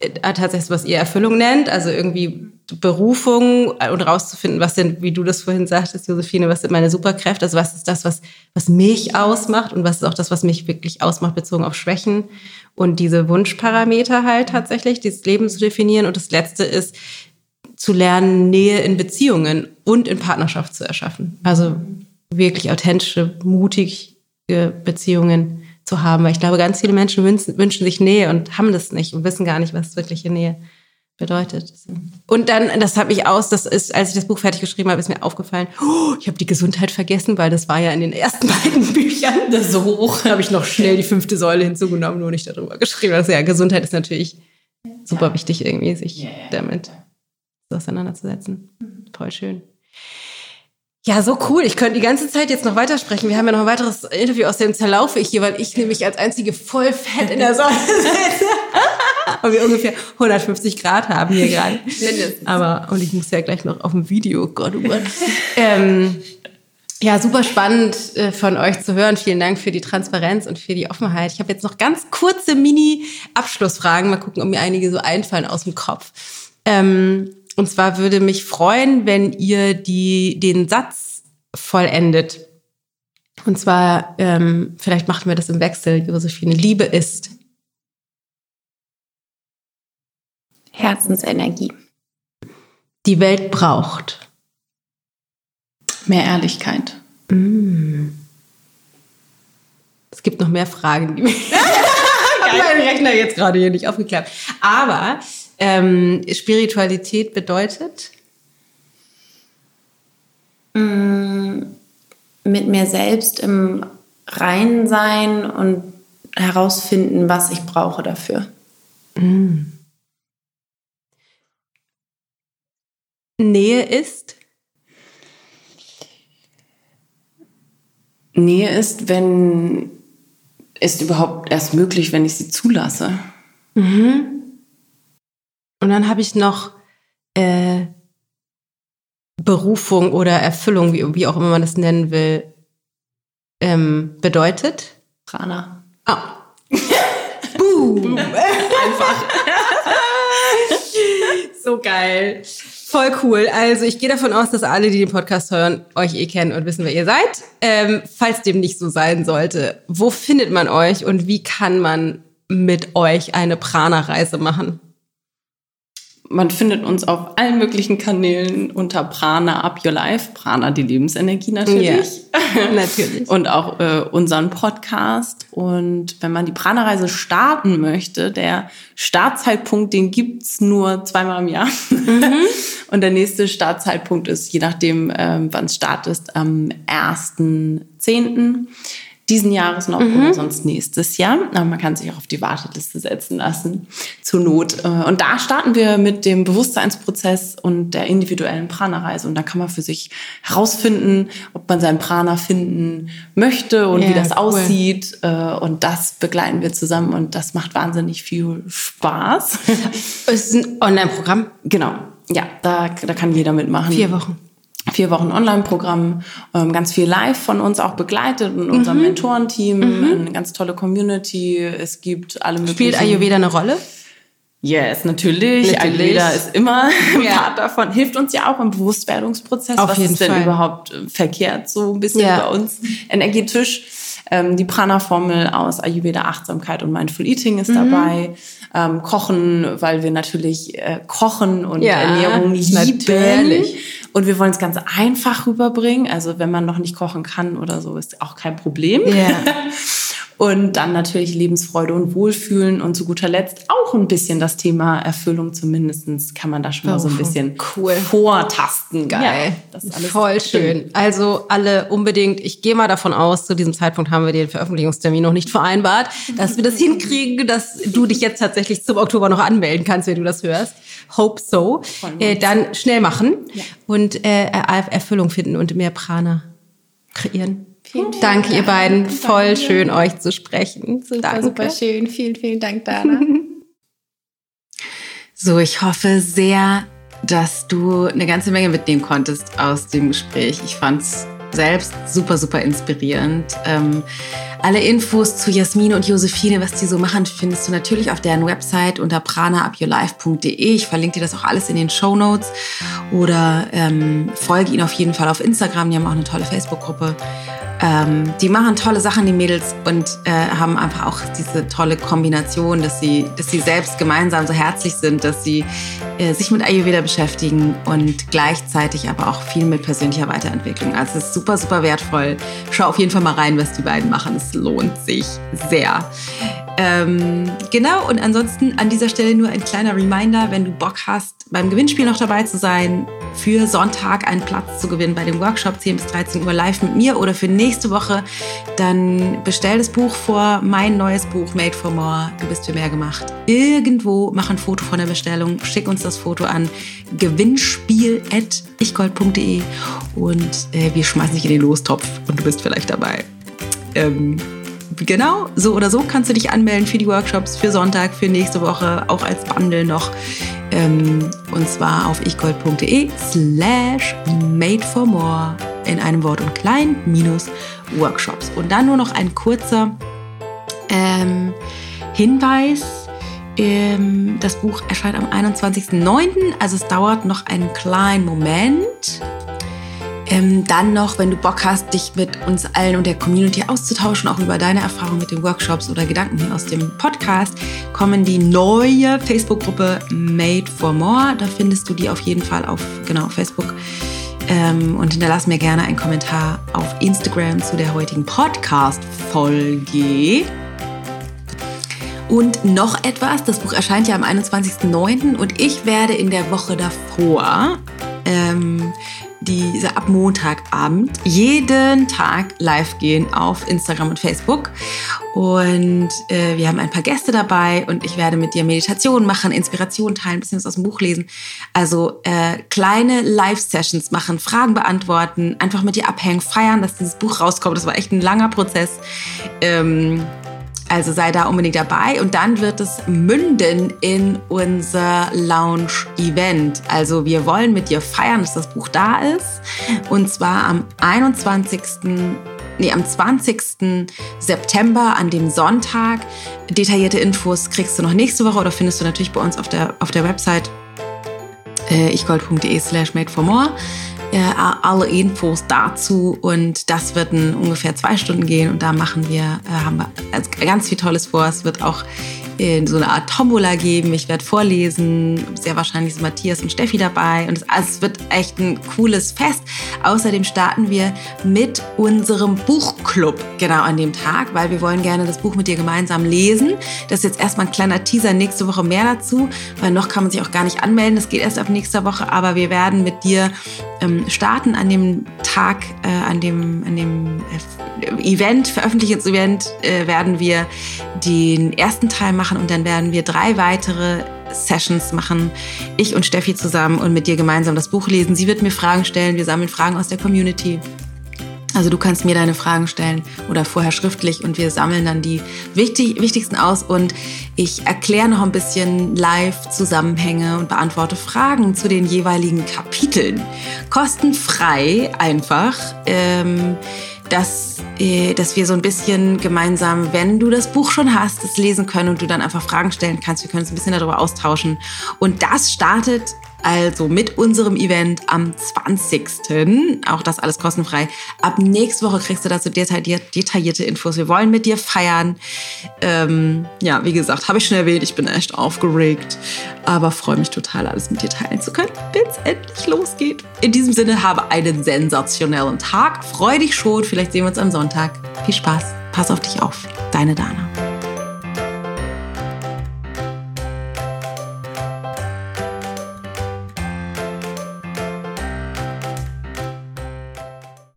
äh, tatsächlich, was ihr Erfüllung nennt, also irgendwie Berufung und rauszufinden, was sind, wie du das vorhin sagtest, Josephine, was sind meine Superkräfte, also was ist das, was, was mich ausmacht und was ist auch das, was mich wirklich ausmacht, bezogen auf Schwächen und diese Wunschparameter halt tatsächlich, dieses Leben zu definieren. Und das letzte ist, zu lernen, Nähe in Beziehungen und in Partnerschaft zu erschaffen. Also wirklich authentische, mutige Beziehungen zu haben. Weil ich glaube, ganz viele Menschen wünschen, wünschen sich Nähe und haben das nicht und wissen gar nicht, was wirkliche Nähe bedeutet. Und dann, das habe ich aus, das ist, als ich das Buch fertig geschrieben habe, ist mir aufgefallen, oh, ich habe die Gesundheit vergessen, weil das war ja in den ersten beiden Büchern so hoch. habe ich noch schnell die fünfte Säule hinzugenommen, nur nicht darüber geschrieben. Also ja, Gesundheit ist natürlich super wichtig irgendwie, sich damit auseinanderzusetzen. Voll schön. Ja, so cool. Ich könnte die ganze Zeit jetzt noch weitersprechen. Wir haben ja noch ein weiteres Interview, aus dem zerlaufe ich hier, weil ich nämlich als einzige voll fett in der Sonne sitze. und wir ungefähr 150 Grad haben hier gerade. Aber, und ich muss ja gleich noch auf dem Video, Gott, oh Gott. ähm, ja, super spannend äh, von euch zu hören. Vielen Dank für die Transparenz und für die Offenheit. Ich habe jetzt noch ganz kurze Mini-Abschlussfragen. Mal gucken, ob mir einige so einfallen aus dem Kopf. Ähm, und zwar würde mich freuen, wenn ihr die, den Satz vollendet. Und zwar, ähm, vielleicht machen wir das im Wechsel, Josephine. Liebe ist. Herzensenergie. Die Welt braucht. Mehr Ehrlichkeit. Mm. Es gibt noch mehr Fragen, die mir mein Rechner jetzt gerade hier nicht aufgeklärt. Aber ähm, Spiritualität bedeutet? Mm, mit mir selbst im Reinen sein und herausfinden, was ich brauche dafür. Mm. Nähe ist? Nähe ist, wenn ist überhaupt erst möglich, wenn ich sie zulasse. Mhm. Und dann habe ich noch äh, Berufung oder Erfüllung, wie, wie, auch immer man das nennen will, ähm, bedeutet. Prana. Ah. Boom. Einfach. so geil. Voll cool. Also ich gehe davon aus, dass alle, die den Podcast hören, euch eh kennen und wissen, wer ihr seid. Ähm, falls dem nicht so sein sollte, wo findet man euch und wie kann man mit euch eine Prana-Reise machen? Man findet uns auf allen möglichen Kanälen unter Prana Up Your Life. Prana, die Lebensenergie natürlich. Ja, natürlich. Und auch äh, unseren Podcast. Und wenn man die Prana-Reise starten möchte, der Startzeitpunkt, den gibt's nur zweimal im Jahr. Mhm. Und der nächste Startzeitpunkt ist, je nachdem, ähm, wann es startet, am 1.10 diesen Jahres noch mhm. oder sonst nächstes Jahr. Aber man kann sich auch auf die Warteliste setzen lassen, zur Not. Äh, und da starten wir mit dem Bewusstseinsprozess und der individuellen Prana-Reise. Und da kann man für sich herausfinden, ob man seinen Prana finden möchte und ja, wie das cool. aussieht. Äh, und das begleiten wir zusammen und das macht wahnsinnig viel Spaß. Es ist ein Online-Programm. Genau. Ja, da, da kann jeder mitmachen. Vier Wochen vier Wochen Online-Programm, ähm, ganz viel live von uns auch begleitet unserem mhm. Mentorenteam, mhm. eine ganz tolle Community. Es gibt alle möglichen. Spielt Ayurveda eine Rolle? Yes, natürlich. natürlich. Ayurveda ist immer ja. Part davon. Hilft uns ja auch im Bewusstwerdungsprozess. Auf Was jeden ist denn Fall. überhaupt äh, verkehrt so ein bisschen ja. bei uns energetisch? Ähm, die Prana-Formel aus Ayurveda, Achtsamkeit und Mindful Eating ist mhm. dabei. Ähm, Kochen, weil wir natürlich äh, Kochen und ja, Ernährung lieben. Natürlich. Und wir wollen es ganz einfach rüberbringen. Also wenn man noch nicht kochen kann oder so, ist auch kein Problem. Ja. Und dann natürlich Lebensfreude und Wohlfühlen und zu guter Letzt auch ein bisschen das Thema Erfüllung zumindest kann man da schon mal so ein bisschen cool. vortasten. Geil. Ja, das ist alles voll schön. Also alle unbedingt, ich gehe mal davon aus, zu diesem Zeitpunkt haben wir den Veröffentlichungstermin noch nicht vereinbart, dass wir das hinkriegen, dass du dich jetzt tatsächlich zum Oktober noch anmelden kannst, wenn du das hörst. Hope so. Äh, dann schnell machen ja. und äh, Erfüllung finden und mehr Prana kreieren. Vielen, vielen Danke, Dank. ihr beiden. Voll schön, euch zu sprechen. Super, Danke. super schön. Vielen, vielen Dank, Dana. so, ich hoffe sehr, dass du eine ganze Menge mitnehmen konntest aus dem Gespräch. Ich fand es selbst super, super inspirierend. Ähm, alle Infos zu Jasmine und Josephine, was die so machen, findest du natürlich auf deren Website unter pranaupyourlife.de. Ich verlinke dir das auch alles in den Show Notes. Oder ähm, folge ihnen auf jeden Fall auf Instagram. Die haben auch eine tolle Facebook-Gruppe. Ähm, die machen tolle Sachen, die Mädels, und äh, haben einfach auch diese tolle Kombination, dass sie, dass sie selbst gemeinsam so herzlich sind, dass sie äh, sich mit Ayurveda beschäftigen und gleichzeitig aber auch viel mit persönlicher Weiterentwicklung. Also es ist super, super wertvoll. Schau auf jeden Fall mal rein, was die beiden machen. Es lohnt sich sehr. Ähm, genau, und ansonsten an dieser Stelle nur ein kleiner Reminder, wenn du Bock hast, beim Gewinnspiel noch dabei zu sein, für Sonntag einen Platz zu gewinnen bei dem Workshop 10 bis 13 Uhr live mit mir oder für nächste Woche, dann bestell das Buch vor, mein neues Buch Made for More, du bist für mehr gemacht. Irgendwo mach ein Foto von der Bestellung, schick uns das Foto an gewinnspiel.ichgold.de und äh, wir schmeißen dich in den Lostopf und du bist vielleicht dabei. Ähm, genau, so oder so kannst du dich anmelden für die Workshops für Sonntag, für nächste Woche, auch als Bundle noch. Ähm, und zwar auf ichgold.de slash made for more in einem Wort und klein minus Workshops. Und dann nur noch ein kurzer ähm, Hinweis. Ähm, das Buch erscheint am 21.09., also es dauert noch einen kleinen Moment. Ähm, dann noch, wenn du Bock hast, dich mit uns allen und der Community auszutauschen, auch über deine Erfahrungen mit den Workshops oder Gedanken hier aus dem Podcast, kommen die neue Facebook-Gruppe Made for More. Da findest du die auf jeden Fall auf genau Facebook. Ähm, und hinterlass mir gerne einen Kommentar auf Instagram zu der heutigen Podcast-Folge. Und noch etwas, das Buch erscheint ja am 21.09. und ich werde in der Woche davor ähm, diese ab Montagabend jeden Tag live gehen auf Instagram und Facebook. Und äh, wir haben ein paar Gäste dabei und ich werde mit dir Meditation machen, Inspiration teilen, ein bisschen was aus dem Buch lesen. Also äh, kleine Live-Sessions machen, Fragen beantworten, einfach mit dir abhängen, feiern, dass dieses Buch rauskommt. Das war echt ein langer Prozess. Ähm, Also sei da unbedingt dabei und dann wird es münden in unser Lounge-Event. Also wir wollen mit dir feiern, dass das Buch da ist. Und zwar am 21. Nee, am 20. September, an dem Sonntag. Detaillierte Infos kriegst du noch nächste Woche oder findest du natürlich bei uns auf der, auf der Website äh, ichgold.de slash made for more alle Infos dazu und das wird in ungefähr zwei Stunden gehen und da machen wir, äh, haben wir ganz viel Tolles vor. Es wird auch in so eine Art Tombola geben. Ich werde vorlesen. Sehr wahrscheinlich sind Matthias und Steffi dabei. Und es, also es wird echt ein cooles Fest. Außerdem starten wir mit unserem Buchclub genau an dem Tag, weil wir wollen gerne das Buch mit dir gemeinsam lesen. Das ist jetzt erstmal ein kleiner Teaser. Nächste Woche mehr dazu, weil noch kann man sich auch gar nicht anmelden. Das geht erst ab nächster Woche. Aber wir werden mit dir ähm, starten an dem Tag, äh, an dem, an dem äh, Event, veröffentlichtes Event, äh, werden wir den ersten Teil machen und dann werden wir drei weitere Sessions machen. Ich und Steffi zusammen und mit dir gemeinsam das Buch lesen. Sie wird mir Fragen stellen. Wir sammeln Fragen aus der Community. Also du kannst mir deine Fragen stellen oder vorher schriftlich und wir sammeln dann die wichtig, wichtigsten aus und ich erkläre noch ein bisschen live Zusammenhänge und beantworte Fragen zu den jeweiligen Kapiteln. Kostenfrei einfach. Ähm, dass, äh, dass wir so ein bisschen gemeinsam, wenn du das Buch schon hast, es lesen können und du dann einfach Fragen stellen kannst. Wir können uns ein bisschen darüber austauschen. Und das startet also mit unserem Event am 20. Auch das alles kostenfrei. Ab nächste Woche kriegst du dazu detailliert, detaillierte Infos. Wir wollen mit dir feiern. Ähm, ja, wie gesagt, habe ich schon erwähnt, ich bin echt aufgeregt. Aber freue mich total, alles mit dir teilen zu können, wenn es endlich losgeht. In diesem Sinne, habe einen sensationellen Tag. Freu dich schon. Vielleicht sehen wir uns am Sonntag. Viel Spaß. Pass auf dich auf. Deine Dana.